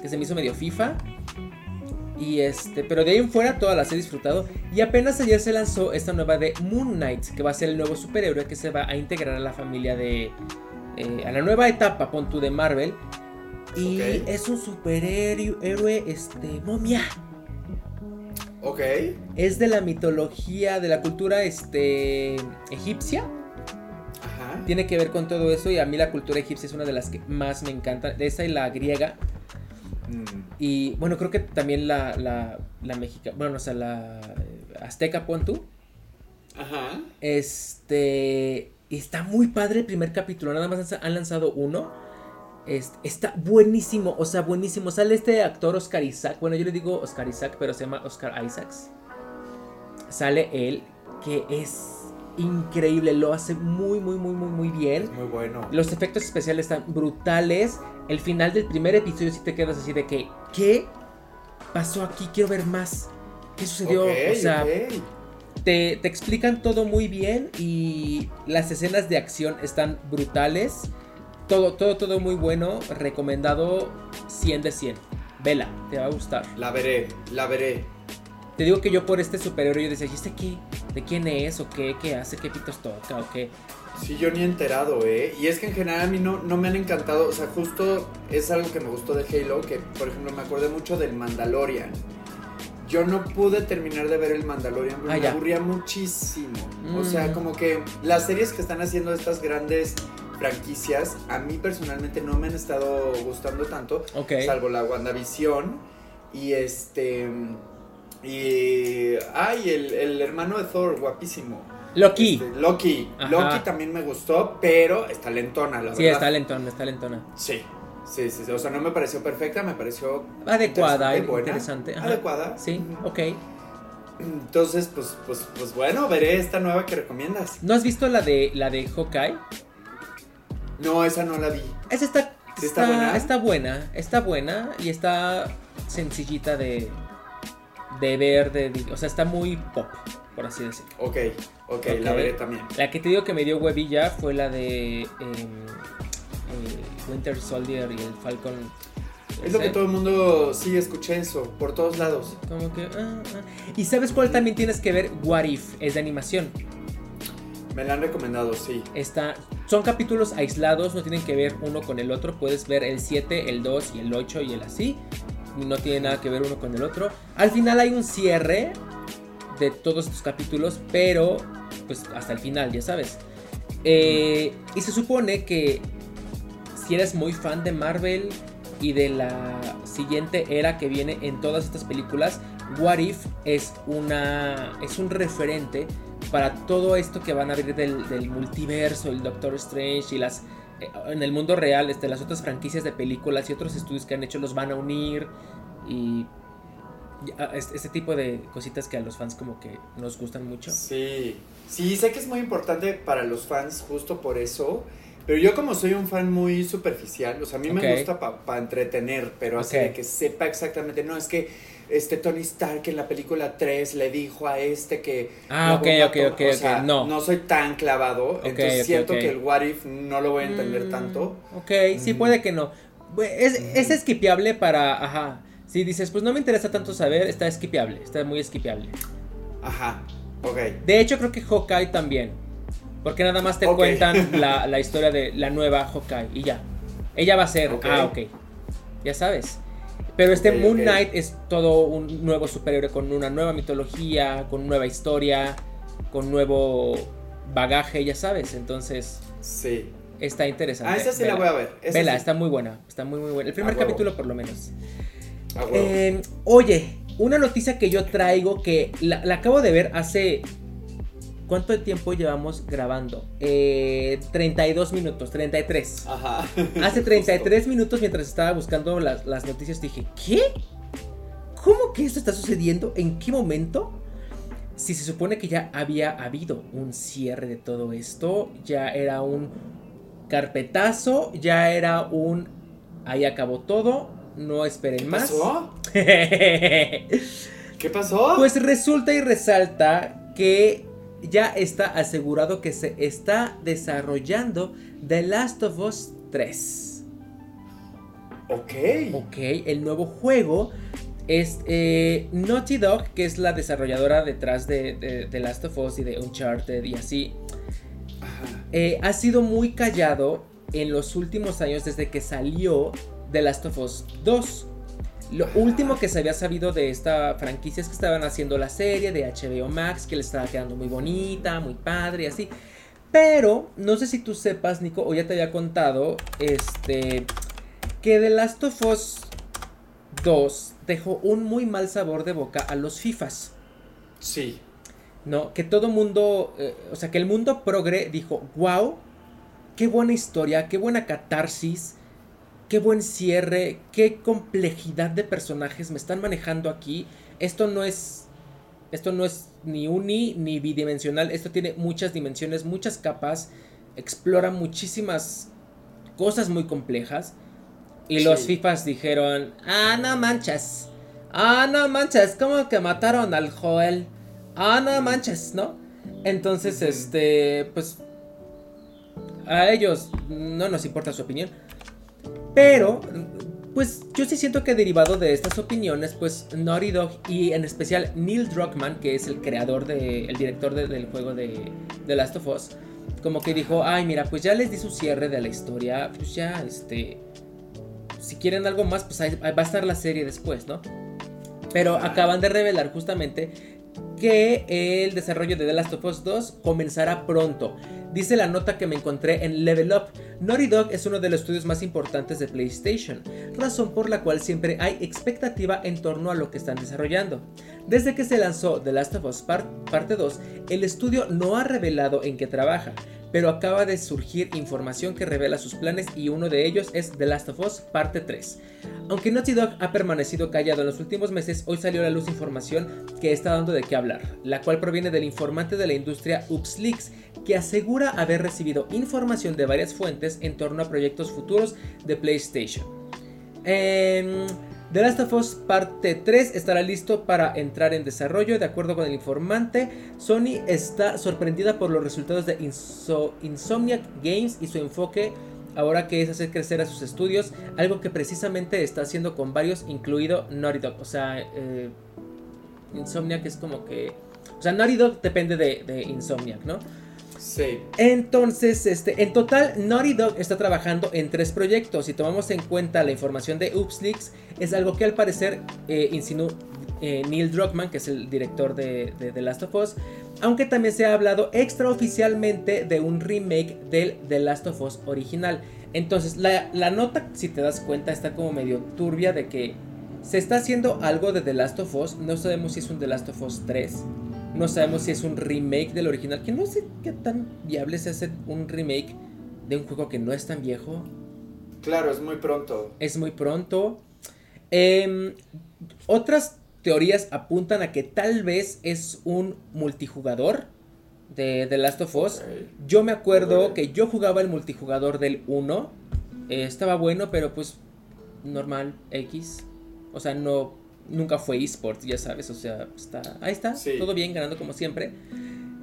que se me hizo medio FIFA. Y este, pero de ahí en fuera todas las he disfrutado. Y apenas ayer se lanzó esta nueva de Moon Knight, que va a ser el nuevo superhéroe que se va a integrar a la familia de. Eh, a la nueva etapa, pon de Marvel. Y es un superhéroe, este, momia. Ok. Es de la mitología, de la cultura, este, egipcia. Ajá. Tiene que ver con todo eso y a mí la cultura egipcia es una de las que más me encanta. De esa y la griega Mm. Y bueno, creo que también la, la, la mexicana, bueno, o sea, la azteca, pon Ajá. Este, está muy padre el primer capítulo, nada más han lanzado uno. está buenísimo, o sea, buenísimo. Sale este actor Oscar Isaac, bueno, yo le digo Oscar Isaac, pero se llama Oscar Isaacs. Sale él, que es increíble, lo hace muy, muy, muy, muy, muy bien. muy bueno. Los efectos especiales están brutales. El final del primer episodio si te quedas así de que, ¿qué pasó aquí? Quiero ver más. ¿Qué sucedió? o sea, te, te, explican todo muy bien y las escenas de acción están brutales. Todo, todo, todo muy bueno. Recomendado 100 de 100. Vela, te va a gustar. La veré, la veré. Te digo que yo por este superhéroe yo decía, ¿y este qué? ¿De quién es? ¿O qué? ¿Qué hace? ¿Qué pitos toca? ¿O qué? Sí, yo ni he enterado, ¿eh? Y es que en general a mí no, no me han encantado. O sea, justo es algo que me gustó de Halo, que por ejemplo me acordé mucho del Mandalorian. Yo no pude terminar de ver el Mandalorian, pero ah, me aburría muchísimo. O sea, mm. como que las series que están haciendo estas grandes franquicias, a mí personalmente no me han estado gustando tanto. Salvo la WandaVision. Y este. Y. Ay, el, hermano de Thor, guapísimo. Loki. Este, Loki. Loki también me gustó, pero está lentona, la verdad. Sí, está lentona, está lentona. Sí. Sí, sí, O sea, no me pareció perfecta, me pareció. Adecuada, interesante. Adecuada. Sí, ok. Entonces, pues, pues, pues bueno, veré esta nueva que recomiendas. ¿No has visto la de la de Hawkeye? No, esa no la vi. Esa está, está, buena? Está buena, está buena y está sencillita de, de ver, de, o sea, está muy pop, por así decirlo. Ok, ok, la veré también. La que te digo que me dio huevilla fue la de... Em, eh, Winter Soldier y el Falcon. Es lo que todo el mundo sí escuché eso, por todos lados. Como que. Ah, ah. ¿Y sabes cuál también tienes que ver? What If, es de animación. Me la han recomendado, sí. Está, son capítulos aislados, no tienen que ver uno con el otro. Puedes ver el 7, el 2 y el 8 y el así. No tiene nada que ver uno con el otro. Al final hay un cierre de todos estos capítulos, pero pues hasta el final, ya sabes. Eh, y se supone que si eres muy fan de Marvel y de la siguiente era que viene en todas estas películas, What If es una es un referente para todo esto que van a abrir del, multiverso, el Doctor Strange y las en el mundo real, este, las otras franquicias de películas y otros estudios que han hecho los van a unir y este tipo de cositas que a los fans como que nos gustan mucho. Sí, sí, sé que es muy importante para los fans justo por eso. Pero yo como soy un fan muy superficial, o sea, a mí me gusta para entretener, pero así de que sepa exactamente, no, es que este Tony Stark en la película 3 le dijo a este que... Ah, ok, ok, ok, o no. No soy tan clavado, entonces siento que el What If no lo voy a entender mm, tanto. Ok, sí puede que no. Es, es esquipeable para, ajá, si dices, pues no me interesa tanto saber, está esquipeable, está muy esquipeable. Ajá, ok. De hecho creo que Hawkeye también, porque nada más te cuentan la, la, historia de la nueva Hawkeye y ya. Ella va a ser, ah, ok, ya sabes. Pero este Moon Knight es todo un nuevo superhéroe con una nueva mitología, con nueva historia, con nuevo bagaje, ya sabes. Entonces. Sí. Está interesante. Ah, esa sí la voy a ver. Vela, está muy buena. Está muy, muy buena. El primer capítulo, por lo menos. Eh, oye, una noticia que yo traigo que la, acabo de ver hace ¿Cuánto tiempo llevamos grabando? Eh, 32 minutos, 33. Ajá. Hace 33 minutos mientras estaba buscando las, noticias dije, ¿qué? ¿Cómo que esto está sucediendo? ¿En qué momento? Si se supone que ya había habido un cierre de todo esto, ya era un carpetazo, ya era un... Ahí acabó todo, no esperen más. Pasó? ¿Qué pasó? Pues resulta y resalta que ya está asegurado que se está desarrollando The Last of Us 3. Ok. Ok, el nuevo juego es eh, Naughty Dog, que es la desarrolladora detrás de, The Last of Us y de Uncharted y así. Eh, ha sido muy callado en los últimos años desde que salió The Last of Us 2. Lo último que se había sabido de esta franquicia es que estaban haciendo la serie de HBO Max, que le estaba quedando muy bonita, muy padre y así. Pero no sé si tú sepas, Nico, o ya te había contado, este, que The Last of Us 2 dejó un muy mal sabor de boca a los FIFAs. Sí. No, que todo mundo, eh, o sea, que el mundo progre dijo, wow, qué buena historia, qué buena catarsis qué buen cierre, qué complejidad de personajes me están manejando aquí. Esto no es esto no es ni uni ni bidimensional, esto tiene muchas dimensiones, muchas capas, explora muchísimas cosas muy complejas. Y los FIFAs dijeron, ah, no manches, ah, no manches, ¿cómo que mataron al Joel? Ah, no manches, ¿no? Entonces, este, pues, a ellos no nos importa su opinión. Pero, pues yo sí siento que derivado de estas opiniones, pues Naughty Dog y en especial Neil Druckmann, que es el creador, de, el director del juego de The Last of Us, como que dijo, ay mira, pues ya les di su cierre de la historia, pues ya, este, si quieren algo más, pues va a estar la serie después, ¿no? Pero acaban de revelar justamente que el desarrollo de The Last of Us 2 comenzará pronto. Dice la nota que me encontré en Level Up. Naughty Dog es uno de los estudios más importantes de PlayStation, razón por la cual siempre hay expectativa en torno a lo que están desarrollando. Desde que se lanzó The Last of Us Parte 2, el estudio no ha revelado en qué trabaja, pero acaba de surgir información que revela sus planes y uno de ellos es The Last of Us Parte 3. Aunque Naughty Dog ha permanecido callado en los últimos meses, hoy salió a la luz información que está dando de qué hablar, la cual proviene del informante de la industria UpsLeaks, que asegura haber recibido información de varias fuentes en torno a proyectos futuros de PlayStation. Eh, The Last of Us parte 3 estará listo para entrar en desarrollo. De acuerdo con el informante, Sony está sorprendida por los resultados de Insomniac Games y su enfoque ahora que es hacer crecer a sus estudios, algo que precisamente está haciendo con varios, incluido Naughty Dog. O sea, eh, Insomniac es como que... O sea, Naughty Dog depende de, de Insomniac, ¿no? Sí. Entonces, este, en total, Naughty Dog está trabajando en tres proyectos. Si tomamos en cuenta la información de UpsLeaks, es algo que al parecer eh, insinuó eh, Neil Druckmann, que es el director de, The Last of Us. Aunque también se ha hablado extraoficialmente de un remake del The Last of Us original. Entonces, la, la nota, si te das cuenta, está como medio turbia de que se está haciendo algo de The Last of Us. No sabemos si es un The Last of Us 3 no sabemos si es un remake del original. Que no sé qué tan viable se hace un remake de un juego que no es tan viejo. Claro, es muy pronto. Es muy pronto. Em, otras teorías apuntan a que tal vez es un multijugador de The Last of Us. Yo me acuerdo que yo jugaba el multijugador del 1. Eh, estaba bueno, pero pues normal, X. O sea, no nunca fue esports, ya sabes, o sea, está, ahí está, todo bien, ganando como siempre.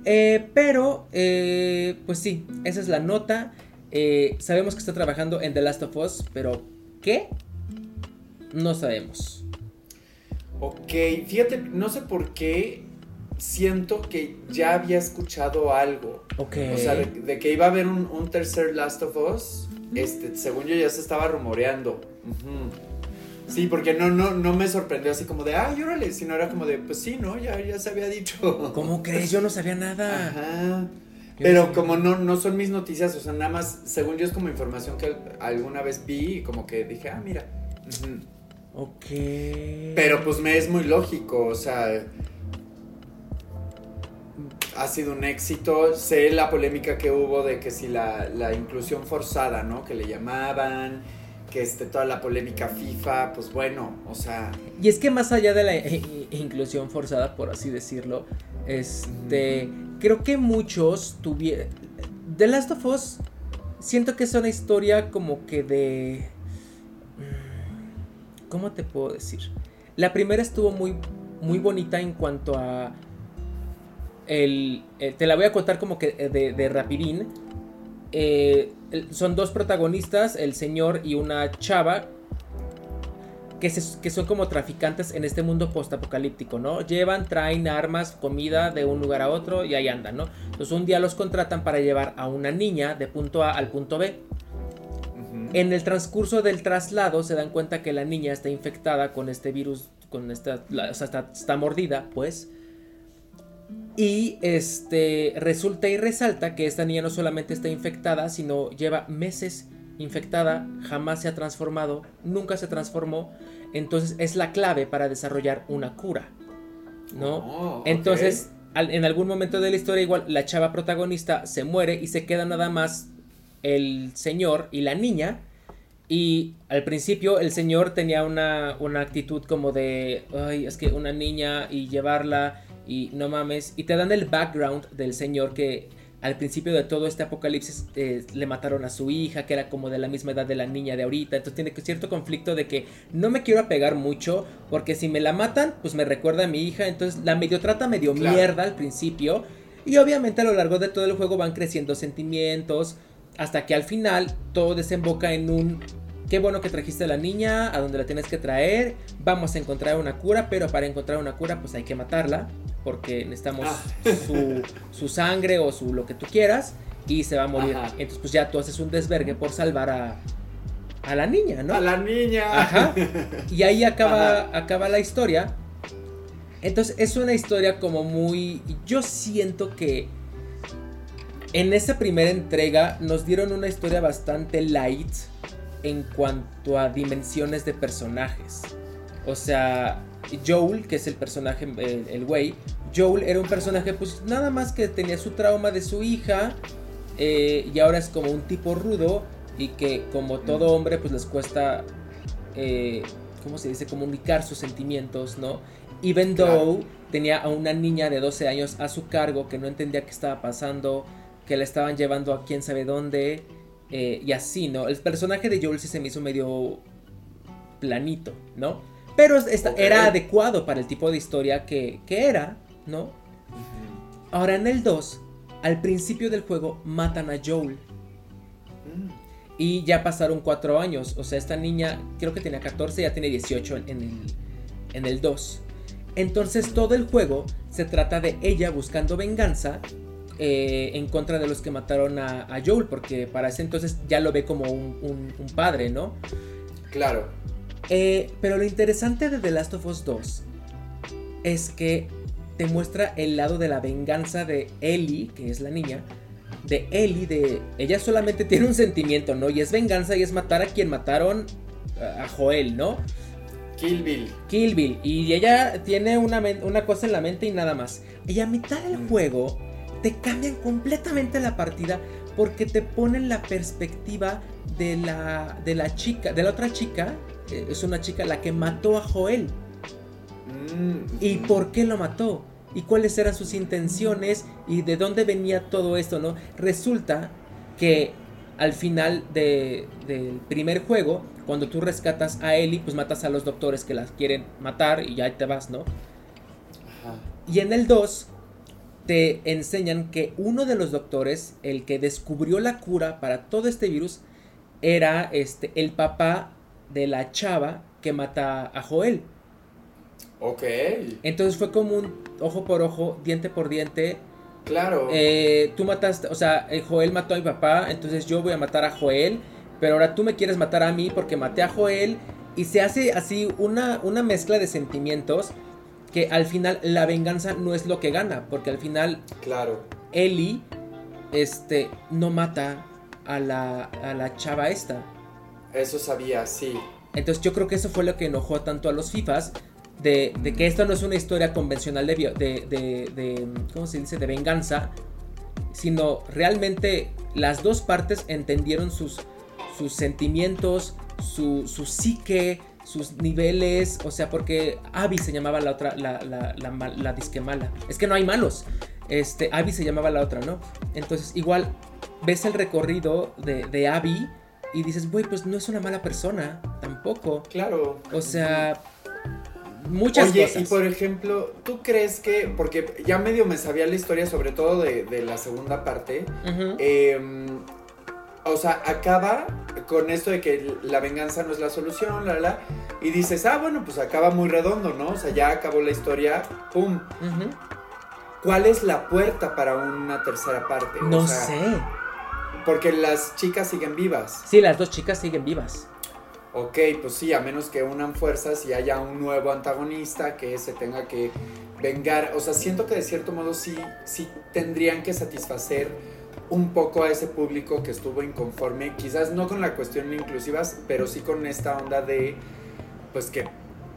Eh, pero, eh, pues sí, esa es la nota. Eh, sabemos que está trabajando en The Last of Us, pero ¿qué? No sabemos. Ok, fíjate, no sé por qué siento que ya había escuchado algo. Ok. O sea, de, que iba a haber un, tercer Last of Us, este, según yo ya se estaba rumoreando. Sí, porque no, no, no me sorprendió así como de, ay, órale, sino era como de, pues sí, ¿no? Ya, ya se había dicho. ¿Cómo crees? Yo no sabía nada. Ajá. Pero como no, no son mis noticias, o sea, nada más, según yo es como información que alguna vez vi y como que dije, ah, mira. Ok. Pero pues me es muy lógico, o sea, ha sido un éxito. Sé la polémica que hubo de que si la, la inclusión forzada, ¿no? Que le llamaban que esté toda la polémica FIFA, pues bueno, o sea... Y es que más allá de la inclusión forzada, por así decirlo, este, creo que muchos tuvieron... The Last of Us, siento que es una historia como que de... Mm, ¿Cómo te puedo decir? La primera estuvo muy, muy bonita en cuanto a... El, eh, te la voy a contar como que de, de rapidín. Eh, son dos protagonistas, el señor y una chava, que, que son como traficantes en este mundo postapocalíptico, ¿no? Llevan, traen armas, comida de un lugar a otro y ahí andan, ¿no? Entonces un día los contratan para llevar a una niña de punto A al punto B. En el transcurso del traslado se dan cuenta que la niña está infectada con este virus, con esta, o sea, está, está mordida, pues. Y este resulta y resalta que esta niña no solamente está infectada, sino lleva meses infectada, jamás se ha transformado, nunca se transformó. Entonces es la clave para desarrollar una cura. ¿No? Oh, entonces, en algún momento de la historia, igual la chava protagonista se muere y se queda nada más el señor y la niña. Y al principio el señor tenía una, una actitud como de, ay, es que una niña y llevarla y no mames, y te dan el background del señor que al principio de todo este apocalipsis eh, le mataron a su hija, que era como de la misma edad de la niña de ahorita. Entonces tiene cierto conflicto de que no me quiero apegar mucho, porque si me la matan, pues me recuerda a mi hija. Entonces la medio trata medio mierda al principio. Y obviamente a lo largo de todo el juego van creciendo sentimientos. Hasta que al final todo desemboca en un Qué bueno que trajiste a la niña a donde la tienes que traer. Vamos a encontrar una cura, pero para encontrar una cura, pues hay que matarla porque necesitamos ah. su, sangre o su lo que tú quieras y se va a morir. Entonces pues ya tú haces un desvergue por salvar a, a la niña, ¿no? A la niña. Ajá. Y ahí acaba, acaba la historia. Entonces es una historia como muy... Yo siento que en esa primera entrega nos dieron una historia bastante light en cuanto a dimensiones de personajes. O sea, Joel, que es el personaje, el güey, Joel era un personaje pues nada más que tenía su trauma de su hija eh, y ahora es como un tipo rudo y que como todo hombre pues les cuesta, eh, ¿cómo se dice?, comunicar sus sentimientos, ¿no? Even though tenía a una niña de 12 años a su cargo que no entendía qué estaba pasando, que la estaban llevando a quién sabe dónde eh, y así, ¿no? El personaje de Joel sí se me hizo medio planito, ¿no? Pero era adecuado para el tipo de historia que, era, ¿no? Ahora en el 2, al principio del juego, matan a Joel. Mm. Y ya pasaron cuatro años. O sea, esta niña creo que tenía 14, ya tiene 18 en el, en el 2. Entonces todo el juego se trata de ella buscando venganza eh, en contra de los que mataron a, Joel, porque para ese entonces ya lo ve como un, padre, ¿no? Claro. Eh, pero lo interesante de The Last of Us 2 es que te muestra el lado de la venganza de Ellie, que es la niña, de Ellie, de ella solamente tiene un sentimiento, ¿no? Y es venganza y es matar a quien mataron a Joel, ¿no? Kill Bill. Kill Bill. Y ella tiene una, una cosa en la mente y nada más. Y a mitad del mm. juego te cambian completamente la partida porque te ponen la perspectiva de la, de la chica, de la otra chica, eh, es una chica la que mató a Joel. Mm. ¿Y por qué lo mató? ¿Y cuáles eran sus intenciones? ¿Y de dónde venía todo esto? ¿no? Resulta que al final del primer juego, cuando tú rescatas a Ellie, pues matas a los doctores que las quieren matar y ya te vas, ¿no? Y en el 2 te enseñan que uno de los doctores, el que descubrió la cura para todo este virus, era este, el papá de la chava que mata a Joel. Ok. Entonces fue como un ojo por ojo, diente por diente. Claro. Eh, tú mataste, o sea, eh, Joel mató a mi papá, entonces yo voy a matar a Joel, pero ahora tú me quieres matar a mí porque maté a Joel. Y se hace así una, una mezcla de sentimientos que al final la venganza no es lo que gana, porque al final claro. Ellie este, no mata a la, a la chava esta. Eso sabía, sí. Entonces yo creo que eso fue lo que enojó tanto a los FIFAs, de, de que esto no es una historia convencional de, de, de, ¿cómo se dice?, de venganza, sino realmente las dos partes entendieron sus, sus sentimientos, su, su psique, sus niveles, o sea, porque Abby se llamaba la otra, la, la, mala. Es que no hay malos. Este, Abby se llamaba la otra, ¿no? Entonces, igual, ves el recorrido de, de Abby y dices, güey, pues no es una mala persona, tampoco. Claro. O sea, muchas Oye, y por ejemplo, ¿tú crees que, porque ya medio me sabía la historia, sobre todo de, de la segunda parte, eh, o sea, acaba con esto de que la venganza no es la solución, la, la, y dices, ah, bueno, pues acaba muy redondo, ¿no? O sea, ya acabó la historia, ¡pum! ¿Cuál es la puerta para una tercera parte? No sé. Porque las chicas siguen vivas. Sí, las dos chicas siguen vivas. Ok, pues sí, a menos que unan fuerzas y haya un nuevo antagonista que se tenga que vengar. O sea, siento que de cierto modo sí, sí tendrían que satisfacer un poco a ese público que estuvo inconforme, quizás no con la cuestión inclusivas, pero sí con esta onda de, pues que,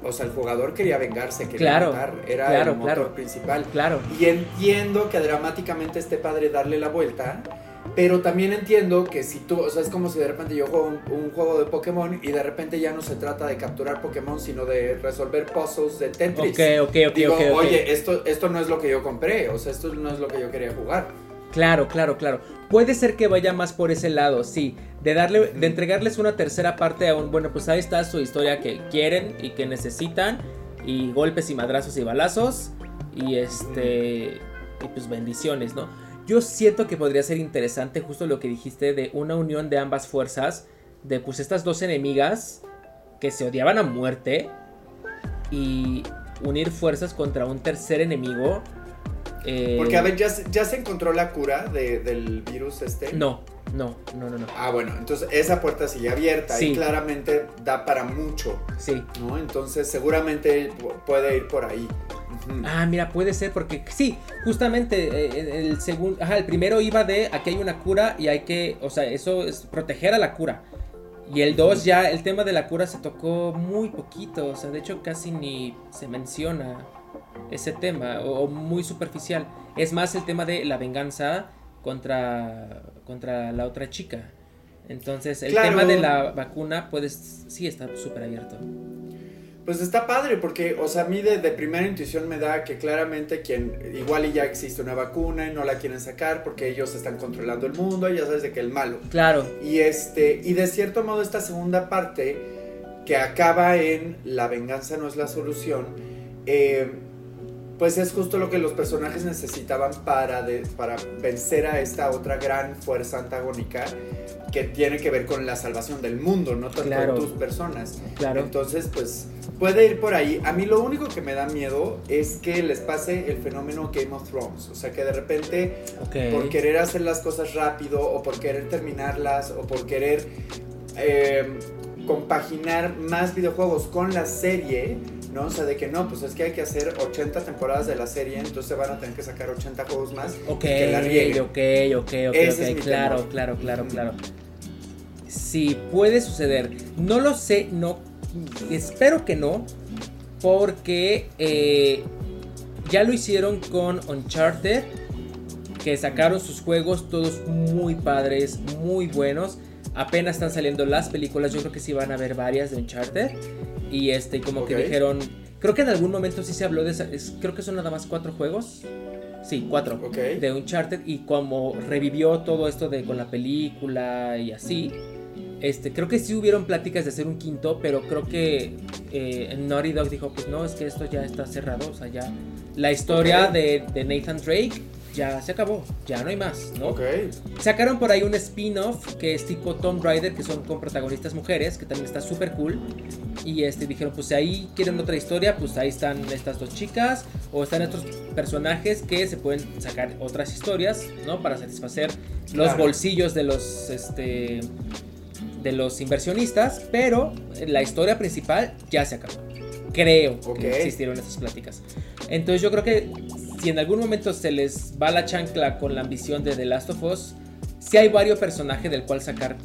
o sea, el jugador quería vengarse, quería matar, era el motor principal. Claro. Y entiendo que dramáticamente esté padre darle la vuelta, pero también entiendo que si tú, o sea, es como si de repente yo juego un, juego de Pokémon y de repente ya no se trata de capturar Pokémon, sino de resolver puzzles de Tetris. Ok, ok, ok, Digo, okay, Oye, esto, esto no es lo que yo compré, o sea, esto no es lo que yo quería jugar. Claro, claro, claro. Puede ser que vaya más por ese lado, sí. De darle, de entregarles una tercera parte a un, bueno, pues ahí está su historia que quieren y que necesitan. Y golpes y madrazos y balazos. Y este. Y pues bendiciones, ¿no? Yo siento que podría ser interesante justo lo que dijiste de una unión de ambas fuerzas. De pues estas dos enemigas que se odiaban a muerte. Y unir fuerzas contra un tercer enemigo porque, a ver, ¿ya, ¿ya se encontró la cura del virus este? No, no, no, no, no. Ah, bueno, entonces esa puerta sigue abierta y claramente da para mucho. Sí. ¿No? Entonces seguramente puede ir por ahí. Ah, mira, puede ser porque sí, justamente eh, el segundo, ajá, el primero iba de aquí hay una cura y hay que, o sea, eso es proteger a la cura. Y el 2 ya, el tema de la cura se tocó muy poquito, o sea, de hecho casi ni se menciona ese tema o, muy superficial. Es más el tema de la venganza contra, contra la otra chica. Entonces, el tema de la vacuna, puedes, sí está súper abierto. Pues está padre, porque, o sea, a mí de, primera intuición me da que claramente quien, igual y ya existe una vacuna y no la quieren sacar porque ellos están controlando el mundo, y ya sabes de que el malo. Claro. Y este, y de cierto modo esta segunda parte, que acaba en la venganza no es la solución, eh, pues es justo lo que los personajes necesitaban para, para vencer a esta otra gran fuerza antagónica que tiene que ver con la salvación del mundo, no tanto tus personas. Claro. Entonces, pues puede ir por ahí. A mí lo único que me da miedo es que les pase el fenómeno Game of Thrones. O sea, que de repente, por querer hacer las cosas rápido, o por querer terminarlas, o por querer eh, compaginar más videojuegos con la serie, ¿no? O sea, de que no, pues es que hay que hacer 80 temporadas de la serie, entonces van a tener que sacar 80 juegos más. Ok, que la ok, ok, ok, claro, claro, claro, claro. Sí, puede suceder. No lo sé, no. Espero que no. Porque eh, ya lo hicieron con Uncharted. Que sacaron sus juegos todos muy padres, muy buenos. Apenas están saliendo las películas. Yo creo que sí van a haber varias de Uncharted. Y este, como que dijeron. Creo que en algún momento sí se habló de esa. creo que son nada más cuatro juegos. Sí, cuatro. De Uncharted. Y como revivió todo esto de con la película y así. Este, creo que sí hubieron pláticas de hacer un quinto, pero creo que eh, Naughty Dog dijo, pues no, es que esto ya está cerrado, o sea, ya la historia de, de Nathan Drake ya se acabó, ya no hay más, ¿no? Ok. Sacaron por ahí un spin-off que es tipo Tomb Raider, que son con protagonistas mujeres, que también está súper cool. Y este, dijeron, pues si ahí quieren otra historia, pues ahí están estas dos chicas, o están estos personajes que se pueden sacar otras historias, ¿no? Para satisfacer los bolsillos de los, este, de los inversionistas, pero la historia principal ya se acabó. Creo que existieron estas pláticas. Entonces yo creo que si en algún momento se les va la chancla con la ambición de The Last of Us, si hay varios personajes del cual sacar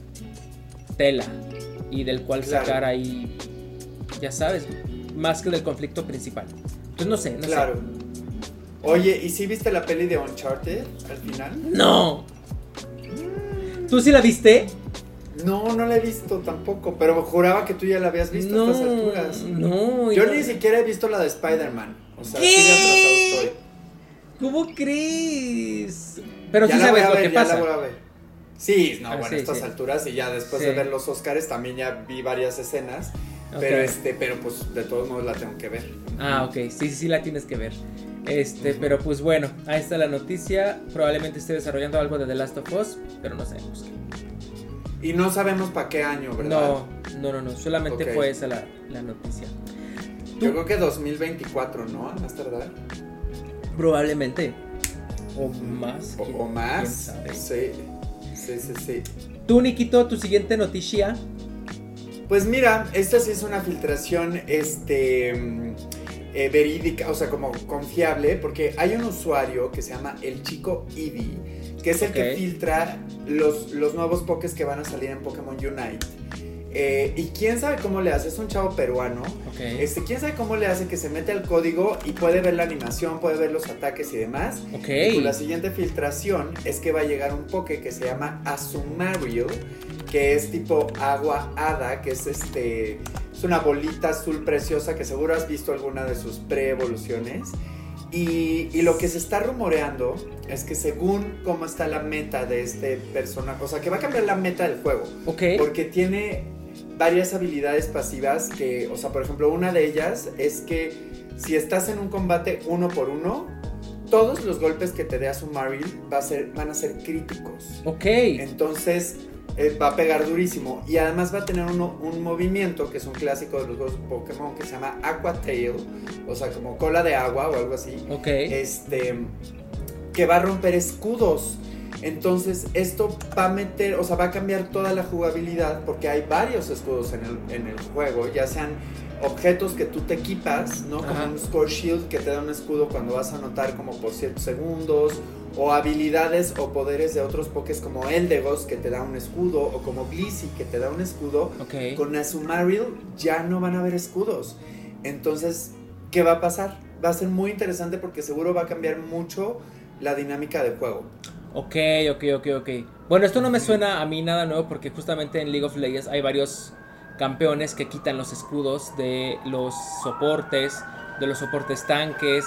tela y del cual sacar ahí, ya sabes, más que del conflicto principal. Entonces no sé, no claro. Oye, ¿y si viste la peli de Uncharted al final? No. ¿Tú sí la viste? No, no la he visto tampoco, pero juraba que tú ya la habías visto a estas alturas. No, yo ni siquiera he visto la de Spider-Man. O sea, ¿Qué? estoy. ¿Cómo crees? Pero sí sabes lo que pasa. La voy a ver. Sí, no, ah, bueno, a estas alturas y ya después de ver los Oscars también ya vi varias escenas. Pero este, pero pues de todos modos la tengo que ver. Ah, ok, sí, sí, sí la tienes que ver. Este, pero pues bueno, ahí está la noticia. Probablemente esté desarrollando algo de The Last of Us, pero no sabemos qué. Y no sabemos para qué año, ¿verdad? No, no, no, no. Solamente fue esa la, noticia. Yo creo que 2024, ¿no? Más tardar. Probablemente. O más. O, más. Sí. Sí, sí, sí. Tú, Nikito, tu siguiente noticia. Pues mira, esta sí es una filtración este, mm, eh, verídica, o sea, como confiable, porque hay un usuario que se llama el chico Eevee, que es el que filtra los, los nuevos pokés que van a salir en Pokémon Unite. Eh, y quién sabe cómo le hace, es un chavo peruano. Este, quién sabe cómo le hace que se mete al código y puede ver la animación, puede ver los ataques y demás. Okay. Y la siguiente filtración es que va a llegar un poke que se llama Azumarill, que es tipo agua hada, que es este. Es una bolita azul preciosa que seguro has visto alguna de sus pre-evoluciones. Y, y, lo que se está rumoreando es que según cómo está la meta de este personaje, o sea, que va a cambiar la meta del juego. Ok. Porque tiene varias habilidades pasivas que, o sea, por ejemplo, una de ellas es que si estás en un combate uno por uno, todos los golpes que te dé a su Maril va a ser, van a ser críticos. Ok. Entonces eh, va a pegar durísimo. Y además va a tener un movimiento que es un clásico de los juegos Pokémon que se llama Aqua Tail, o sea, como cola de agua o algo así. Ok. Este, que va a romper escudos. Entonces esto va a meter, o sea, va a cambiar toda la jugabilidad porque hay varios escudos en el, en el juego, ya sean objetos que tú te equipas, ¿no? Como un Score Shield que te da un escudo cuando vas a anotar como por ciertos segundos, o habilidades o poderes de otros pokés como Eldegos que te da un escudo, o como Blissey que te da un escudo. Con Azumarill ya no van a haber escudos. Entonces, ¿qué va a pasar? Va a ser muy interesante porque seguro va a cambiar mucho la dinámica del juego. Ok, ok, ok, ok. Bueno, esto no me suena a mí nada nuevo porque justamente en League of Legends hay varios campeones que quitan los escudos de los soportes, de los soportes tanques.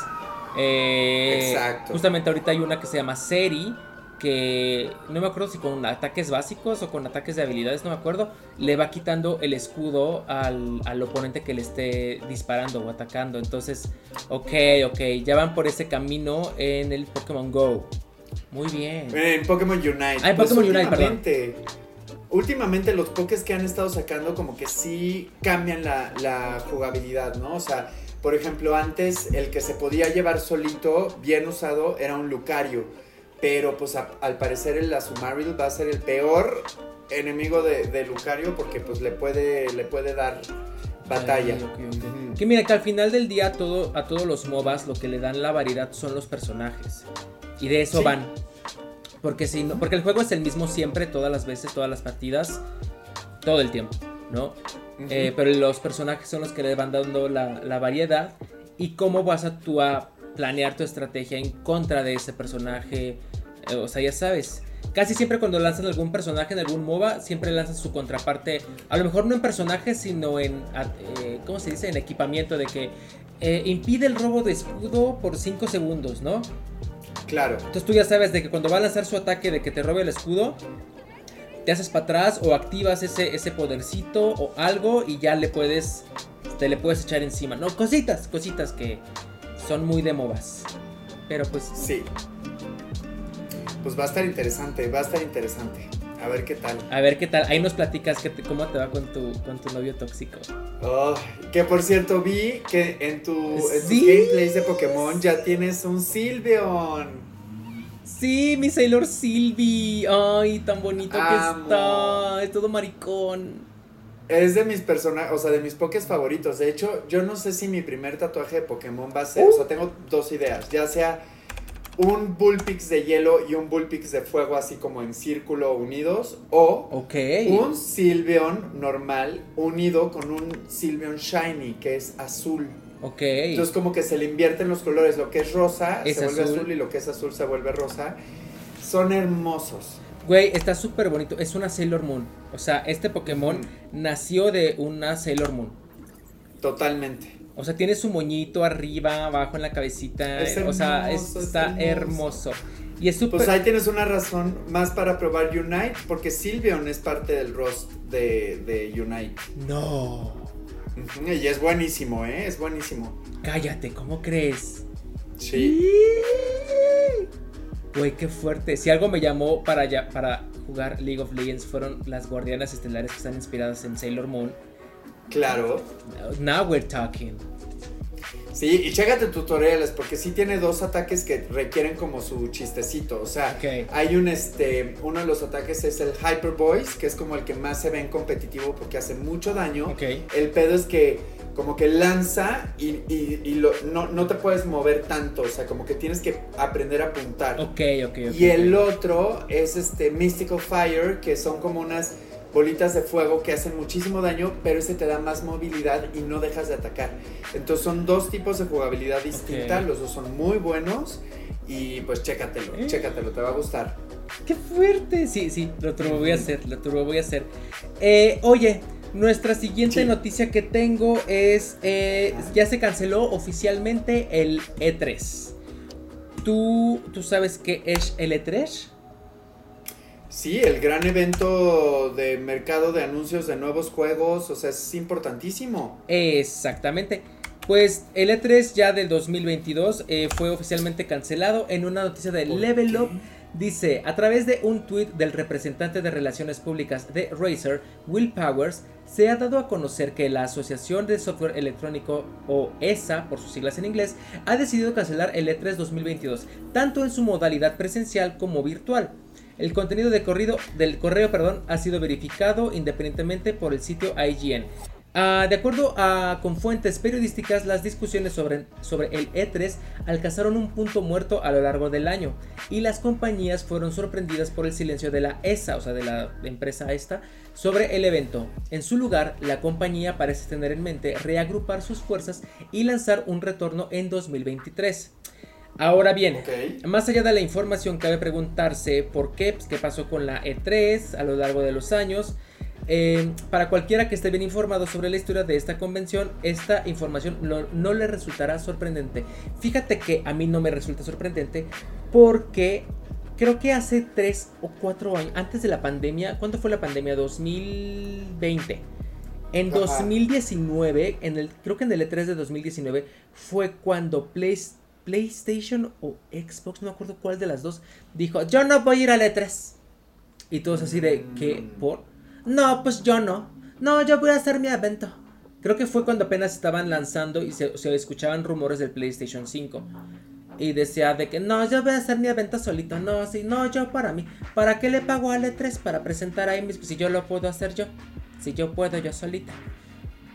Eh, Exacto. Justamente ahorita hay una que se llama Seri, que no me acuerdo si con ataques básicos o con ataques de habilidades, no me acuerdo, le va quitando el escudo al, al, oponente que le esté disparando o atacando. Entonces, ok, ok, ya van por ese camino en el Pokémon Go. Muy bien. En Pokémon Unite. Ah, en pues Pokémon Unite, perdón. Últimamente los Pokés que han estado sacando como que sí cambian la, la jugabilidad, ¿no? O sea, por ejemplo, antes el que se podía llevar solito, bien usado, era un Lucario pero pues al parecer el Azumarill va a ser el peor enemigo de, Lucario porque pues le puede, le puede dar batalla. Que mira que al final del día todo, a todos los MOBAs lo que le dan la variedad son los personajes. Y de eso van. Porque si no, porque el juego es el mismo siempre, todas las veces, todas las partidas, todo el tiempo, ¿no? Eh, pero los personajes son los que le van dando la, la variedad. Y cómo vas a tú a planear tu estrategia en contra de ese personaje eh, o sea, ya sabes. Casi siempre cuando lanzan algún personaje en algún MOBA, siempre lanzan su contraparte. A lo mejor no en personaje, sino en. Eh, ¿Cómo se dice? En equipamiento. De que eh, impide el robo de escudo por 5 segundos, ¿no? Claro. Entonces tú ya sabes de que cuando va a lanzar su ataque de que te robe el escudo, te haces para atrás o activas ese, ese podercito o algo y ya le puedes. Te le puedes echar encima. No, cositas, cositas que son muy de MOBAs. Pero pues. Sí pues va a estar interesante, va a estar interesante. A ver qué tal. A ver qué tal. Ahí nos platicas que cómo te va con tu, con tu novio tóxico. Oh, que por cierto, vi que en, tu, gameplays de Pokémon ya tienes un Silveon. Sí, mi Sailor Sylvie. Ay, tan bonito que está. Es todo maricón. Es de mis personajes, o sea, de mis pokés favoritos. De hecho, yo no sé si mi primer tatuaje de Pokémon va a ser. O sea, tengo dos ideas. Ya sea un Bullpix de hielo y un Bullpix de fuego así como en círculo unidos o un Silveon normal unido con un Silveon Shiny que es azul. Ok. Entonces como que se le invierten los colores, lo que es rosa se vuelve azul. y lo que es azul se vuelve rosa. Son hermosos. Güey, está súper bonito. Es una Sailor Moon. O sea, este Pokémon nació de una Sailor Moon. Totalmente. O sea, tiene su moñito arriba, abajo en la cabecita. o sea, está hermoso. Y es súper. Pues ahí tienes una razón más para probar Unite, porque Silvion es parte del rost de, Unite. No. Y es buenísimo, ¿eh? Es buenísimo. Cállate, ¿cómo crees? Sí. Güey, qué fuerte. Si algo me llamó para, ya, para jugar League of Legends fueron las guardianas estelares que están inspiradas en Sailor Moon Claro. Now we're talking. Sí, y chécate tutoriales, porque sí tiene dos ataques que requieren como su chistecito. O sea, hay un este. Uno de los ataques es el Hyper Voice, que es como el que más se ve en competitivo porque hace mucho daño. El pedo es que como que lanza y, no, no, te puedes mover tanto. O sea, como que tienes que aprender a apuntar. Ok, ok, ok. Y el otro es este Mystical Fire, que son como unas bolitas de fuego que hacen muchísimo daño, pero ese te da más movilidad y no dejas de atacar. Entonces son dos tipos de jugabilidad distinta, los dos son muy buenos y pues chécatelo, eh. chécatelo, te va a gustar. ¡Qué fuerte! Sí, sí, lo turbo voy a hacer, lo turbo voy a hacer. Eh, oye, nuestra siguiente noticia que tengo es, eh, ya se canceló oficialmente el E3. ¿Tú, ¿Tú sabes qué es el E3? Sí, el gran evento de mercado de anuncios de nuevos juegos, o sea, es importantísimo. Exactamente. Pues el E3 ya del 2022 eh, fue oficialmente cancelado en una noticia de Level Up. Dice, a través de un tweet del representante de relaciones públicas de Razer, Will Powers, se ha dado a conocer que la Asociación de Software Electrónico, o ESA por sus siglas en inglés, ha decidido cancelar el E3 2022, tanto en su modalidad presencial como virtual. El contenido de del correo perdón, ha sido verificado independientemente por el sitio IGN. Ah, de acuerdo a, con fuentes periodísticas, las discusiones sobre, sobre el E3 alcanzaron un punto muerto a lo largo del año y las compañías fueron sorprendidas por el silencio de la ESA, o sea, de la empresa esta, sobre el evento. En su lugar, la compañía parece tener en mente reagrupar sus fuerzas y lanzar un retorno en 2023. Ahora bien, más allá de la información, cabe preguntarse por qué, pues, qué pasó con la E3 a lo largo de los años. Eh, para cualquiera que esté bien informado sobre la historia de esta convención, esta información no, le resultará sorprendente. Fíjate que a mí no me resulta sorprendente porque creo que hace tres o cuatro años, antes de la pandemia, ¿cuándo fue la pandemia? 2020. En 2019, en el, creo que en el E3 de 2019, fue cuando PlayStation o Xbox, no me acuerdo cuál de las dos, dijo, yo no voy a ir al E3. Y todos así de, ¿qué? Mm. ¿Por? No, pues yo no. No, yo voy a hacer mi evento. Creo que fue cuando apenas estaban lanzando y se, se escuchaban rumores del PlayStation 5 y decía de que no, yo voy a hacer mi evento solito, no, sí, no, yo para mí, ¿para qué le pago a L3 para presentar ahí mis, si yo lo puedo hacer yo, si yo puedo yo solita?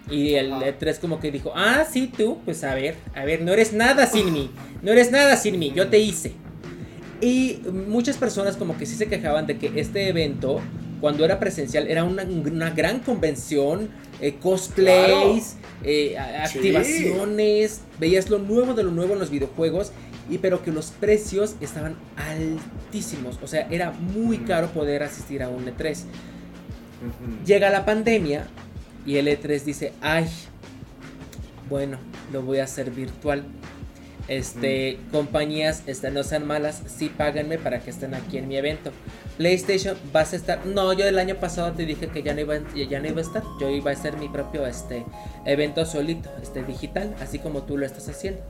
Y el E3 como que dijo, ah, sí, tú, pues a ver, a ver, no eres nada sin mí, no eres nada sin mí, yo te hice. Y muchas personas como que sí se quejaban de que este evento, cuando era presencial, era una, gran convención, eh, cosplays, eh, activaciones, veías lo nuevo de lo nuevo en los videojuegos y pero que los precios estaban altísimos, o sea, era muy caro poder asistir a un E3. Llega la pandemia y el E3 dice, ay, bueno, lo voy a hacer virtual. Este, compañías, este, no sean malas, sí páganme para que estén aquí en mi evento. PlayStation, vas a estar. No, yo el año pasado te dije que ya no iba, ya no iba a estar. Yo iba a hacer mi propio este, evento solito, este, digital, así como tú lo estás haciendo.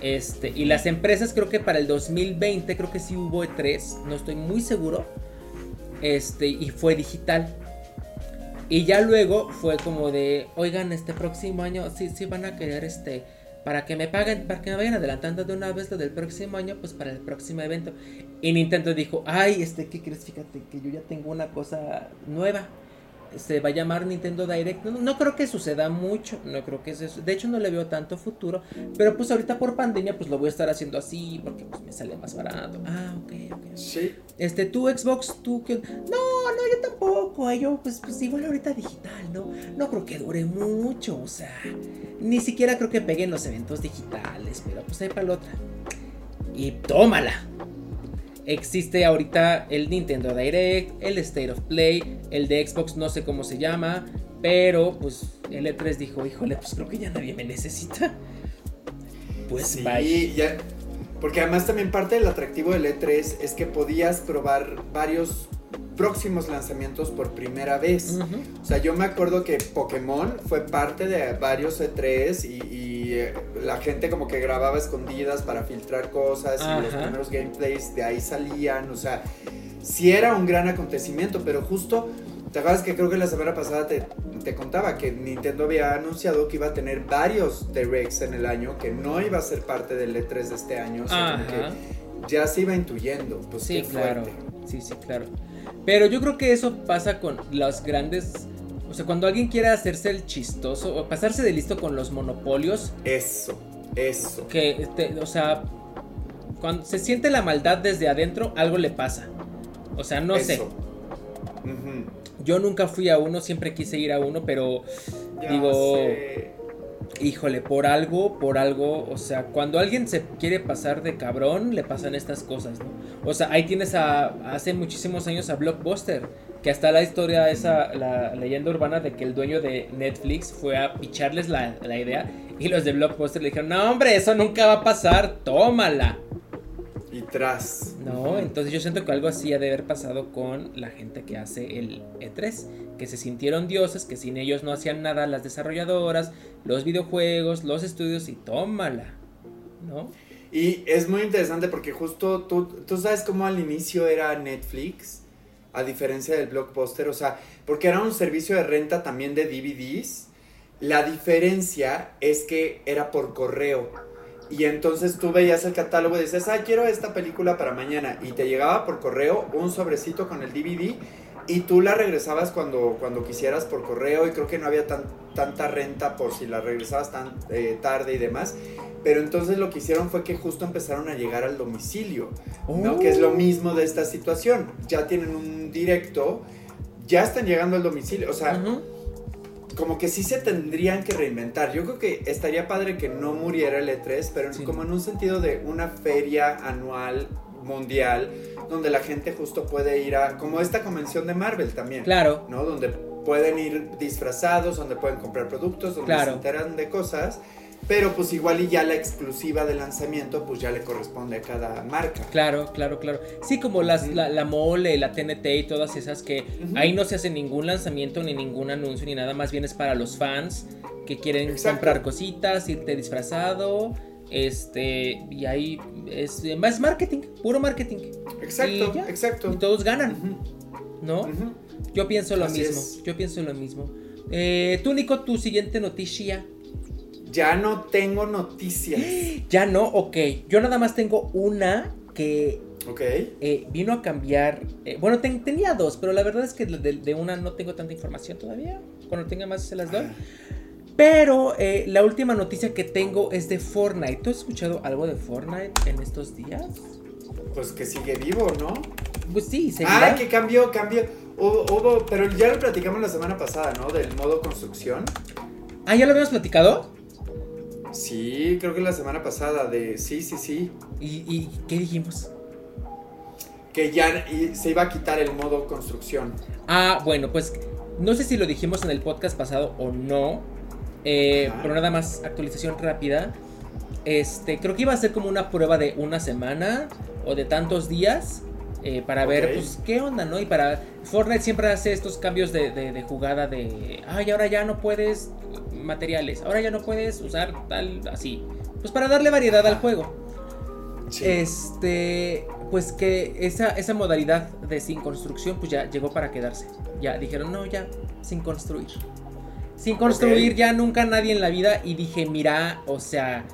Este, y las empresas creo que para el 2020 creo que sí hubo E3, no estoy muy seguro. Este, y fue digital. Y ya luego fue como de, oigan, este próximo año sí, sí van a querer este para que me paguen, para que me vayan adelantando de una vez lo del próximo año, pues para el próximo evento. Y Nintendo dijo, ay, este, ¿qué crees? Fíjate que yo ya tengo una cosa nueva se va a llamar Nintendo Direct. No, creo que suceda mucho, no creo que eso. De hecho, no le veo tanto futuro. Pero pues ahorita por pandemia, pues lo voy a estar haciendo así porque pues me sale más barato. Ah, ok, ok. Sí. Este, tú Xbox, tú que. No, no, yo tampoco. Eh, yo, pues, pues igual ahorita digital, ¿no? No creo que dure mucho. O sea, ni siquiera creo que peguen los eventos digitales. Pero pues ahí para la otra. Y tómala. Existe ahorita el Nintendo Direct, el State of Play, el de Xbox no sé cómo se llama, pero pues el E3 dijo, híjole, pues creo que ya nadie me necesita. Pues sí, Ya, porque además también parte del atractivo del E3 es que podías probar varios próximos lanzamientos por primera vez. O sea, yo me acuerdo que Pokémon fue parte de varios E3 y, eh, la gente como que grababa escondidas para filtrar cosas y los primeros gameplays de ahí salían. O sea, sí era un gran acontecimiento, pero justo, ¿te acuerdas que creo que la semana pasada te, te contaba que Nintendo había anunciado que iba a tener varios Directs en el año, que no iba a ser parte del E3 de este año? O sea, que ya se iba intuyendo. Pues sí, claro. Sí, sí, claro. Pero yo creo que eso pasa con los grandes. O sea, cuando alguien quiere hacerse el chistoso o pasarse de listo con los monopolios. Eso, eso. Que, o sea, cuando se siente la maldad desde adentro, algo le pasa. O sea, no sé. Yo nunca fui a uno, siempre quise ir a uno, pero digo híjole, por algo, por algo, o sea, cuando alguien se quiere pasar de cabrón, le pasan estas cosas, ¿no? O sea, ahí tienes a, hace muchísimos años a Blockbuster, que hasta la historia, esa, la leyenda urbana de que el dueño de Netflix fue a picharles la, la idea y los de Blockbuster le dijeron, no hombre, eso nunca va a pasar, tómala. Y tras. No, entonces yo siento que algo así ha de haber pasado con la gente que hace el E3, que se sintieron dioses, que sin ellos no hacían nada las desarrolladoras, los videojuegos, los estudios y tómala, ¿no? Y es muy interesante porque justo tú, tú sabes cómo al inicio era Netflix, a diferencia del blockbuster, o sea, porque era un servicio de renta también de DVDs. La diferencia es que era por correo. Y entonces tú veías el catálogo y decías, ah, quiero esta película para mañana. Y te llegaba por correo un sobrecito con el DVD y tú la regresabas cuando, cuando quisieras por correo y creo que no había tan, tanta renta por si la regresabas tan eh, tarde y demás. Pero entonces lo que hicieron fue que justo empezaron a llegar al domicilio, ¿no? Que es lo oh. mismo de esta situación. Ya tienen un directo, ya están llegando al domicilio. O sea, como que sí se tendrían que reinventar. Yo creo que estaría padre que no muriera el E3, pero como en un sentido de una feria anual mundial donde la gente justo puede ir a como esta convención de Marvel también. Claro. ¿No? Donde pueden ir disfrazados, donde pueden comprar productos, donde se enteran de cosas. pero pues igual y ya la exclusiva de lanzamiento pues ya le corresponde a cada marca. Claro, claro, claro. Sí, como las, la, Mole, la TNT y todas esas que ahí no se hace ningún lanzamiento ni ningún anuncio ni nada, más bien es para los fans que quieren comprar cositas, irte disfrazado. Este, y ahí es más marketing, puro marketing. Exacto, exacto. Y todos ganan, ¿no? Yo pienso lo mismo, yo pienso lo mismo. Eh, tú, Nico, tu siguiente noticia. Ya no tengo noticias. Ya no, ok. Yo nada más tengo una que. Eh, vino a cambiar. Eh, bueno, tenía dos, pero la verdad es que de, una no tengo tanta información todavía. Cuando tenga más se las doy. Ah. Pero eh, la última noticia que tengo es de Fortnite. ¿Tú has escuchado algo de Fortnite en estos días? Pues que sigue vivo, ¿no? Pues sí, Ah, que cambió, cambió. Hubo, pero ya lo platicamos la semana pasada, ¿no? Del modo construcción. Ah, ¿ya lo habíamos platicado? Sí, creo que la semana pasada de... Sí, sí, sí. ¿Y, qué dijimos? Que ya se iba a quitar el modo construcción. Ah, bueno, pues no sé si lo dijimos en el podcast pasado o no. Eh, pero nada más actualización rápida. Este, creo que iba a ser como una prueba de una semana o de tantos días. Eh, para ver, pues, qué onda, ¿no? Y para. Fortnite siempre hace estos cambios de, de, jugada de. Ay, ahora ya no puedes materiales. Ahora ya no puedes usar tal. Así. Pues para darle variedad al juego. Este. Pues que esa, esa modalidad de sin construcción, pues ya llegó para quedarse. Ya dijeron, no, ya, sin construir. Sin construir ya nunca nadie en la vida. Y dije, mira, o sea.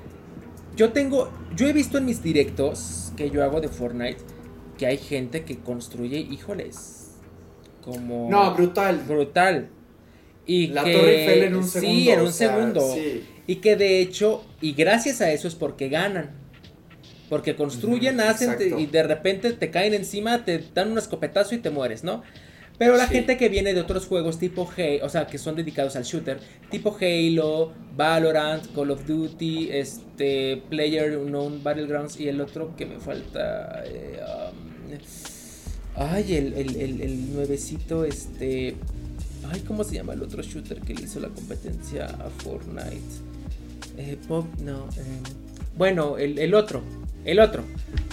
Yo tengo. Yo he visto en mis directos que yo hago de Fortnite que hay gente que construye, híjoles, como... No, brutal. Brutal. Y la Torre Eiffel en un segundo. Sí, en un segundo. Y que de hecho, y gracias a eso es porque ganan. Porque construyen, hacen y de repente te caen encima, te dan un escopetazo y te mueres, ¿no? Pero la gente que viene de otros juegos tipo Halo, o sea, que son dedicados al shooter, tipo Halo, Valorant, Call of Duty, este, Player Unknown Battlegrounds y el otro que me falta, eh, um, ay, el, el, el, nuevecito, este, ay, ¿cómo se llama el otro shooter que le hizo la competencia a Fortnite? Eh, Pop, no, eh, bueno, el, el otro, el otro,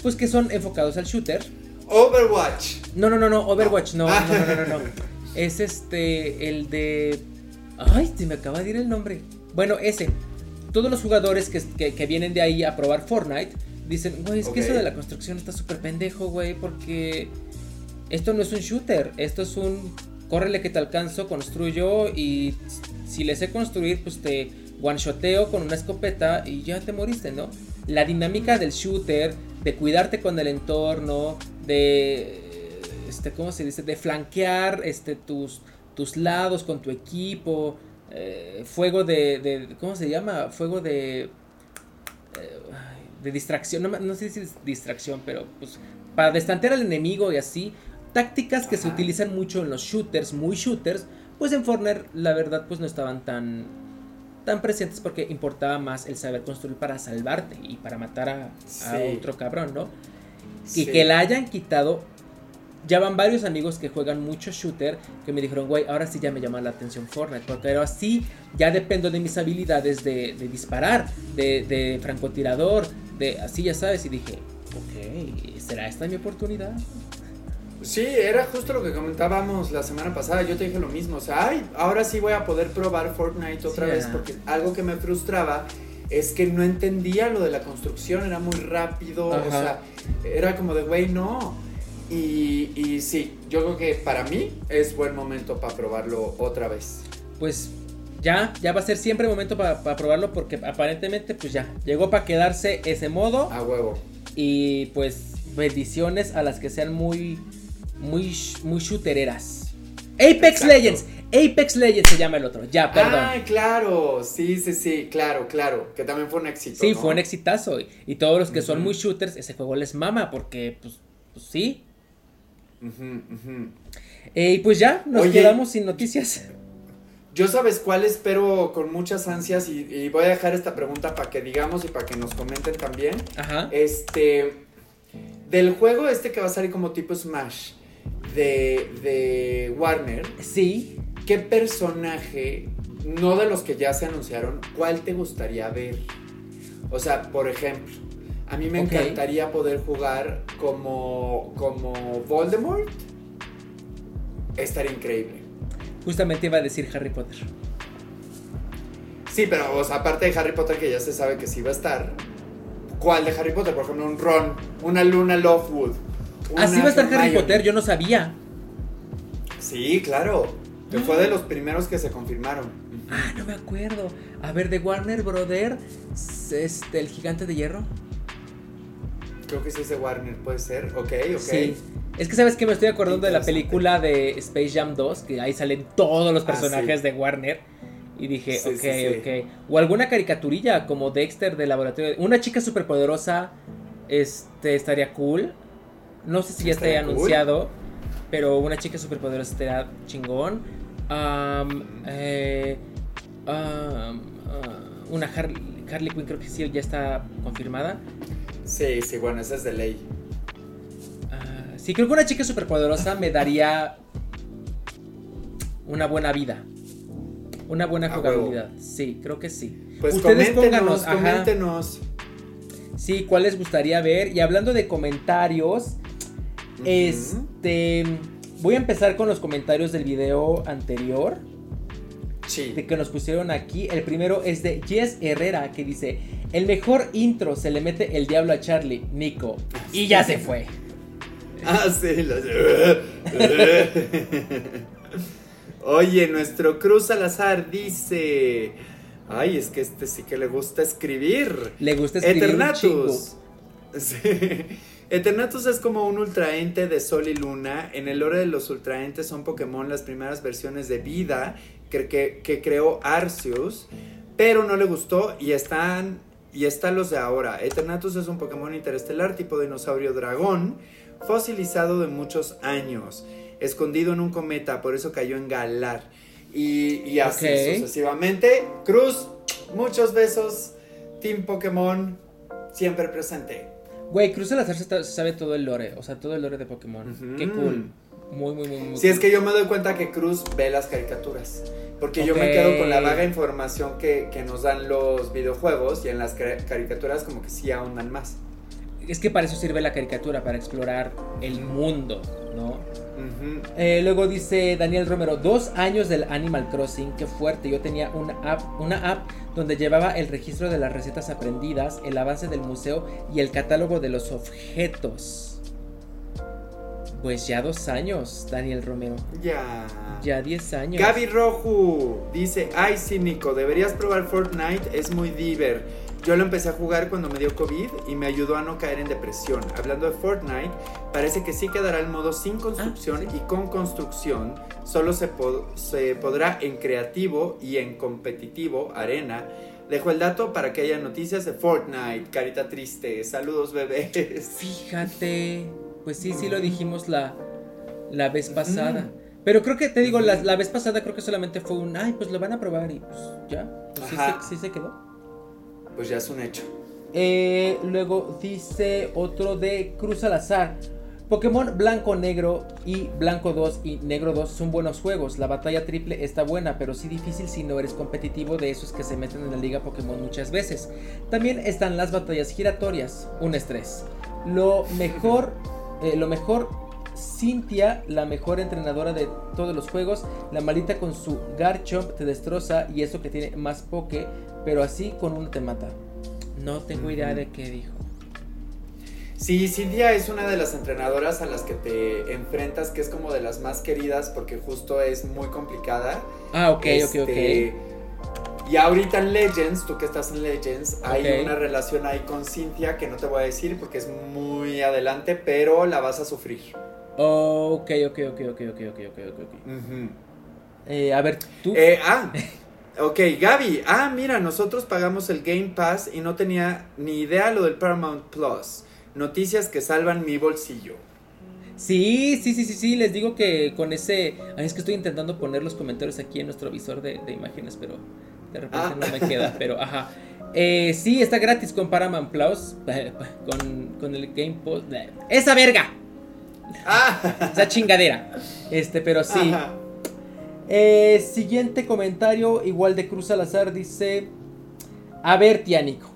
pues que son enfocados al shooter Overwatch. No, no, no, no, Overwatch, no, no, no, no, no, Es este, el de... Ay, se me acaba de ir el nombre. Bueno, ese. Todos los jugadores que, vienen de ahí a probar Fortnite dicen, güey, es que eso de la construcción está súper pendejo, güey, porque esto no es un shooter, esto es un córrele que te alcanzo, construyo y si le sé construir, pues te one-shoteo con una escopeta y ya te moriste, ¿no? La dinámica del shooter, de cuidarte con el entorno, de este cómo se dice de flanquear este tus tus lados con tu equipo eh, fuego de, cómo se llama fuego de eh, de distracción no, sé si es distracción pero pues para destantear al enemigo y así tácticas que se utilizan mucho en los shooters muy shooters pues en Fortnite la verdad pues no estaban tan tan presentes porque importaba más el saber construir para salvarte y para matar a, a otro cabrón no y que la hayan quitado. Ya van varios amigos que juegan mucho shooter que me dijeron, güey, ahora sí ya me llama la atención Fortnite. Porque ahora sí ya dependo de mis habilidades de, disparar, de, francotirador, de así ya sabes. Y dije, ok, ¿será esta mi oportunidad? Sí, era justo lo que comentábamos la semana pasada. Yo te dije lo mismo. O sea, ay, ahora sí voy a poder probar Fortnite otra vez. Porque algo que me frustraba es que no entendía lo de la construcción, era muy rápido, o sea, era como de, güey, no. Y, y sí, yo creo que para mí es buen momento para probarlo otra vez. Pues ya, ya va a ser siempre momento para probarlo porque aparentemente pues ya, llegó para quedarse ese modo. A huevo. Y pues bendiciones a las que sean muy, muy, muy shootereras. Apex Legends. Apex Legends se llama el otro. Ya, perdón. Ah, claro. Sí, sí, sí. Claro, claro. Que también fue un éxito. Sí, fue un exitazo. Y todos los que son muy shooters, ese juego les mama porque, pues, pues sí. Eh, y pues ya, nos quedamos sin noticias. Yo sabes cuál espero con muchas ansias y, voy a dejar esta pregunta para que digamos y para que nos comenten también. Ajá. Este, del juego este que va a salir como tipo Smash de, de Warner. Sí. ¿Qué personaje no de los que ya se anunciaron, ¿cuál te gustaría ver? O sea, por ejemplo, a mí me encantaría poder jugar como, como Voldemort. Estaría increíble. Justamente iba a decir Harry Potter. Sí, pero o sea, aparte de Harry Potter que ya se sabe que sí va a estar, ¿cuál de Harry Potter? Por ejemplo, un Ron, una Luna Lovewood. Así va a estar Harry Potter, yo no sabía. Sí, claro. Que fue de los primeros que se confirmaron. Ah, no me acuerdo. A ver, de Warner Brother, este, el gigante de hierro. Creo que sí es de Warner, puede ser. Ok, ok. Sí. Es que sabes que me estoy acordando de la película de Space Jam 2, que ahí salen todos los ah, personajes de Warner. Y dije, ok, ok. O alguna caricaturilla como Dexter de laboratorio. Una chica superpoderosa este, estaría cool. No sé si ya está anunciado, pero una chica superpoderosa estaría chingón. Eh, ah, una Harley, Harley Quinn creo que sí ya está confirmada. Sí, sí, bueno, esa es de ley. Uh, sí, creo que una chica superpoderosa me daría una buena vida. Una buena jugabilidad. Sí, creo que sí. Pues Ustedes pónganos, coméntenos. Sí, ¿cuál les gustaría ver? Y hablando de comentarios, este voy a empezar con los comentarios del video anterior. Sí. De que nos pusieron aquí. El primero es de Jess Herrera que dice: El mejor intro se le mete el diablo a Charlie, Nico. Y ya se fue. Ah, sí, Oye, nuestro Cruz Salazar dice. Ay, es que este sí que le gusta escribir. Le gusta escribir. Eternatus. Sí. Eternatus es como un ultraente de Sol y Luna. En el lore de los ultraentes son Pokémon las primeras versiones de vida que, que, creó Arceus, pero no le gustó y están, y están los de ahora. Eternatus es un Pokémon interestelar tipo dinosaurio dragón, fosilizado de muchos años escondido en un cometa, por eso cayó en Galar. Y, así sucesivamente. Cruz, muchos besos. Team Pokémon, siempre presente. Güey, Cruz Salazar se, sabe todo el lore, o sea, todo el lore de Pokémon. Qué cool. Muy, muy, muy, muy. Sí, es que yo me doy cuenta que Cruz ve las caricaturas. Porque yo me quedo con la vaga información que, que, nos dan los videojuegos y en las caricaturas como que sí ahondan más. Es que para eso sirve la caricatura, para explorar el mundo, ¿no? Eh, luego dice Daniel Romero, dos años del Animal Crossing, qué fuerte. Yo tenía una app, una app donde llevaba el registro de las recetas aprendidas, el avance del museo y el catálogo de los objetos. Pues ya dos años, Daniel Romero. Ya. Ya diez años. Gaby Roju dice, ay sí Nico, deberías probar Fortnite, es muy diver. Yo lo empecé a jugar cuando me dio COVID y me ayudó a no caer en depresión. Hablando de Fortnite, parece que sí quedará el modo sin construcción ah, y con construcción. Solo se, se podrá en creativo y en competitivo, arena. Dejo el dato para que haya noticias de Fortnite. Carita triste. Saludos, bebés. Fíjate. Pues sí, sí lo dijimos la, la vez pasada. Pero creo que, te digo, la, vez pasada creo que solamente fue un, ay, pues lo van a probar y pues ya. Pues sí se quedó pues ya es un hecho. Eh, luego dice otro de Cruz al azar. Pokémon Blanco Negro y Blanco 2 y Negro 2 son buenos juegos. La batalla triple está buena, pero sí difícil si no eres competitivo de esos que se meten en la liga Pokémon muchas veces. También están las batallas giratorias, un estrés. Lo mejor, eh, lo mejor, Cynthia, la mejor entrenadora de todos los juegos. La malita con su Garchomp te destroza y eso que tiene más Poké pero así con uno te mata. No tengo idea de qué dijo. Sí, Cintia es una de las entrenadoras a las que te enfrentas, que es como de las más queridas porque justo es muy complicada. Ah, ok, ok, ok. Este, y ahorita en Legends, tú que estás en Legends, hay una relación ahí con Cintia que no te voy a decir porque es muy adelante, pero la vas a sufrir. Ok, ok, ok, ok, ok, ok, ok, ok. Eh, a ver, tú. Eh, ah. Ok, Gaby. Ah, mira, nosotros pagamos el Game Pass y no tenía ni idea lo del Paramount Plus. Noticias que salvan mi bolsillo. Sí, sí, sí, sí, sí, les digo que con ese... es que estoy intentando poner los comentarios aquí en nuestro visor de, imágenes, pero de repente ah. no me queda, pero ajá. Eh, sí, está gratis con Paramount Plus, con, el Game Pass. ¡Esa verga! Ah. Esa chingadera. Este, pero sí. Eh, siguiente comentario, igual de Cruz Salazar, dice... A ver, Tiánico.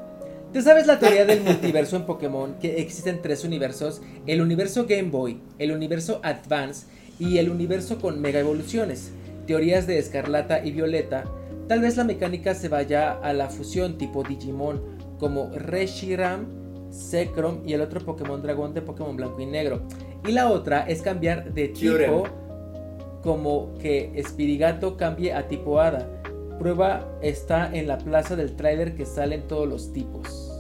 ¿Tú sabes la teoría del multiverso en Pokémon? Que existen tres universos. El universo Game Boy, el universo Advance y el universo con mega evoluciones. Teorías de Escarlata y Violeta. Tal vez la mecánica se vaya a la fusión tipo Digimon, como Reshiram, Zekrom y el otro Pokémon Dragón de Pokémon Blanco y Negro. Y la otra es cambiar de tipo como que Espirigato cambie a tipo Hada. Prueba está en la plaza del trailer que salen todos los tipos.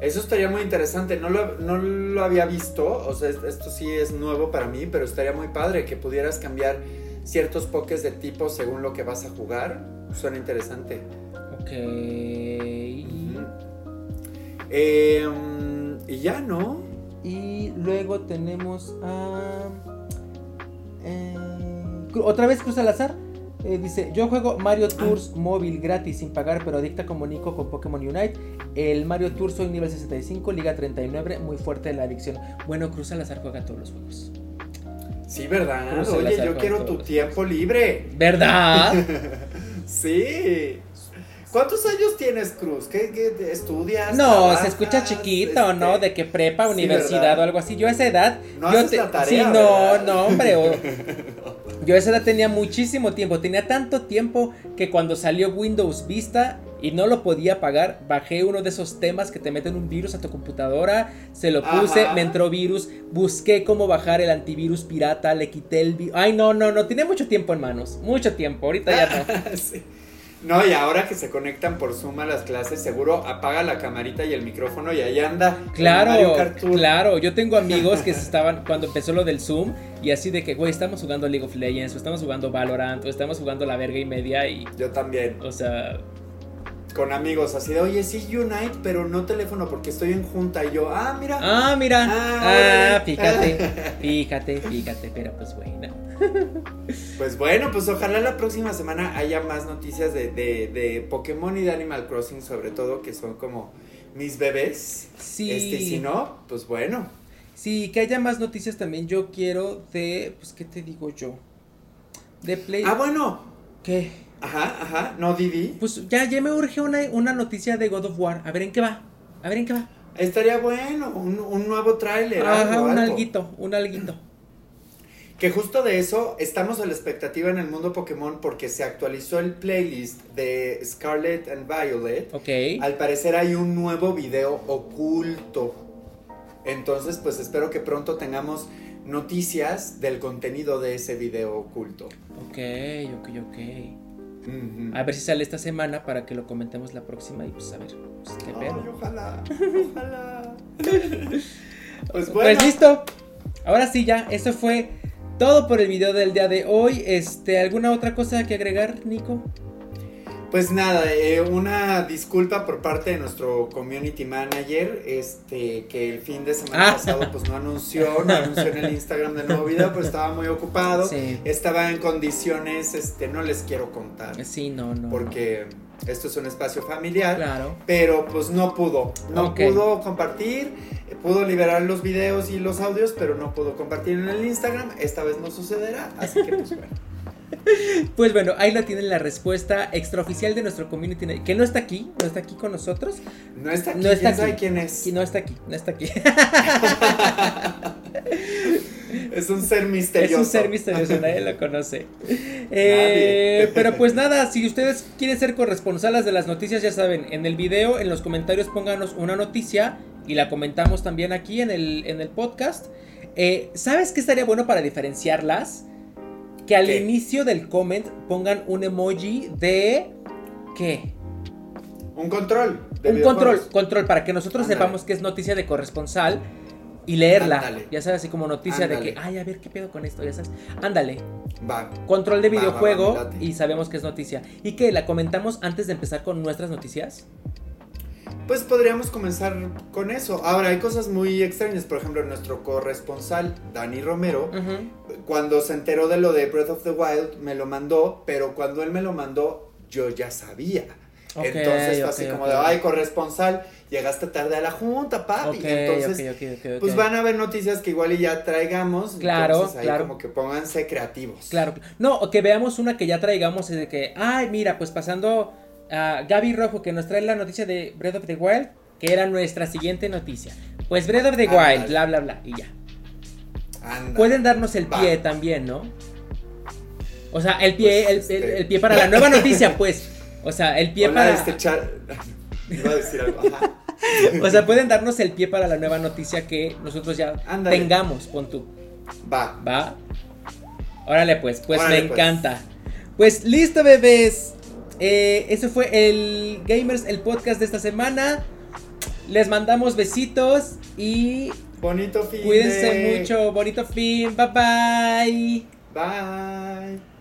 Eso estaría muy interesante, no lo, no lo había visto, o sea, esto sí es nuevo para mí, pero estaría muy padre que pudieras cambiar ciertos pokés de tipo según lo que vas a jugar. Suena interesante. Ok. Em, y ya, ¿no? Y luego tenemos a... Eh, otra vez Cruz Salazar. Eh, dice, yo juego Mario. Tours móvil gratis sin pagar, pero adicta como Nico con Pokémon Unite. El Mario Tours soy nivel 65, Liga 39, muy fuerte la adicción. Bueno, Cruz Salazar juega todos los juegos. Sí, ¿verdad? Oye, yo quiero tu tiempo libre. ¿Verdad? sí. ¿Cuántos años tienes, Cruz? ¿Qué, estudias? No, se escucha chiquito, ¿no? Este, de que prepa, universidad o algo así. Yo a esa edad. No yo haces la tarea, Sí, no, no, hombre. yo a esa edad tenía muchísimo tiempo. Tenía tanto tiempo que cuando salió Windows Vista y no lo podía pagar, bajé uno de esos temas que te meten un virus a tu computadora, se lo puse, me entró virus, busqué cómo bajar el antivirus pirata, le quité el virus. Ay, no, no, no, tiene mucho tiempo en manos, mucho tiempo, ahorita ya no. sí. No, y ahora que se conectan por Zoom a las clases, seguro apaga la camarita y el micrófono y ahí anda. Claro, claro. Yo tengo amigos que estaban cuando empezó lo del Zoom y así de que, güey, estamos jugando League of Legends o estamos jugando Valorant o estamos jugando la verga y media y. Yo también. O sea, con amigos, así de, oye, sí, Unite, pero no teléfono porque estoy en junta. Y yo, ah, mira. Ah, mira. Ah, ah fíjate, fíjate, fíjate, pero pues bueno. Pues bueno, pues ojalá la próxima semana haya más noticias de, de, de Pokémon y de Animal Crossing, sobre todo, que son como mis bebés. Sí. Este, si no, pues bueno. Sí, que haya más noticias también. Yo quiero de, pues, ¿qué te digo yo? De Play. Ah, bueno. ¿Qué? Ajá, ajá, no Didi. Pues ya, ya me urge una, una noticia de God of War. A ver en qué va. A ver en qué va. Estaría bueno, un, nuevo tráiler. Ajá, un alguito, un alguito. Que justo de eso estamos a la expectativa en el mundo Pokémon porque se actualizó el playlist de Scarlet and Violet. Ok. Al parecer hay un nuevo video oculto. Entonces, pues espero que pronto tengamos noticias del contenido de ese video oculto. Ok, ok, ok. A ver si sale esta semana para que lo comentemos la próxima y pues a ver, pues, qué pedo. ojalá, ojalá. pues, pues bueno. Pues listo. Ahora sí ya, eso fue todo por el video del día de hoy. Este, ¿alguna otra cosa que agregar, Nico? Pues nada, eh, una disculpa por parte de nuestro community manager, este, que el fin de semana ah. pasado pues no anunció, no anunció en el Instagram del nuevo video, pues estaba muy ocupado, estaba en condiciones, este, no les quiero contar. Sí, no, no. Porque esto es un espacio familiar, claro. pero pues no pudo, no pudo compartir, pudo liberar los videos y los audios, pero no pudo compartir en el Instagram, esta vez no sucederá, así que pues bueno. Pues bueno, ahí la tienen la respuesta extraoficial de nuestro community, que no está aquí, no está aquí con nosotros. No está aquí, no está aquí. quién es? no está aquí, no está aquí. Es un ser misterioso. Es un ser misterioso, nadie lo conoce. Eh, pero pues nada, si ustedes quieren ser corresponsales de las noticias, ya saben, en el video, en los comentarios pónganos una noticia y la comentamos también aquí en el, en el podcast. Eh, ¿Sabes qué estaría bueno para diferenciarlas? que al inicio del comment pongan un emoji de ¿qué? Un control. un control, control para que nosotros sepamos que es noticia de corresponsal y leerla. Ya sabes, así como noticia de que, ay, a ver qué pedo con esto, ya sabes. Ándale. Va. Control de videojuego y sabemos que es noticia. ¿Y que la comentamos antes de empezar con nuestras noticias? Pues podríamos comenzar con eso. Ahora, hay cosas muy extrañas. Por ejemplo, nuestro corresponsal, Dani Romero, cuando se enteró de lo de Breath of the Wild, me lo mandó, pero cuando él me lo mandó, yo ya sabía. Entonces fue así como de, ay, corresponsal. Llegaste tarde a la junta, papi. entonces, pues van a haber noticias que igual y ya traigamos. Claro, entonces ahí claro. Como que pónganse creativos. Claro. No, o que veamos una que ya traigamos de que, ay, mira, pues pasando a Gaby Rojo que nos trae la noticia de Breath of the Wild, que era nuestra siguiente noticia. Pues Breath of the Wild, bla, bla, bla, y ya. Pueden darnos el pie también, ¿no? O sea, el pie, pues, el, este. el, pie para la nueva noticia, pues. O sea, el pie para. Este char... Iba a decir algo. Ajá. O sea, pueden darnos el pie para la nueva noticia que nosotros ya tengamos, pon tú. Va. Va. Órale, pues, pues me pues. encanta. Pues listo, bebés. Eh, eso fue el Gamers, el podcast de esta semana. Les mandamos besitos y. Bonito fin. Cuídense mucho. Bonito fin. Bye bye. Bye.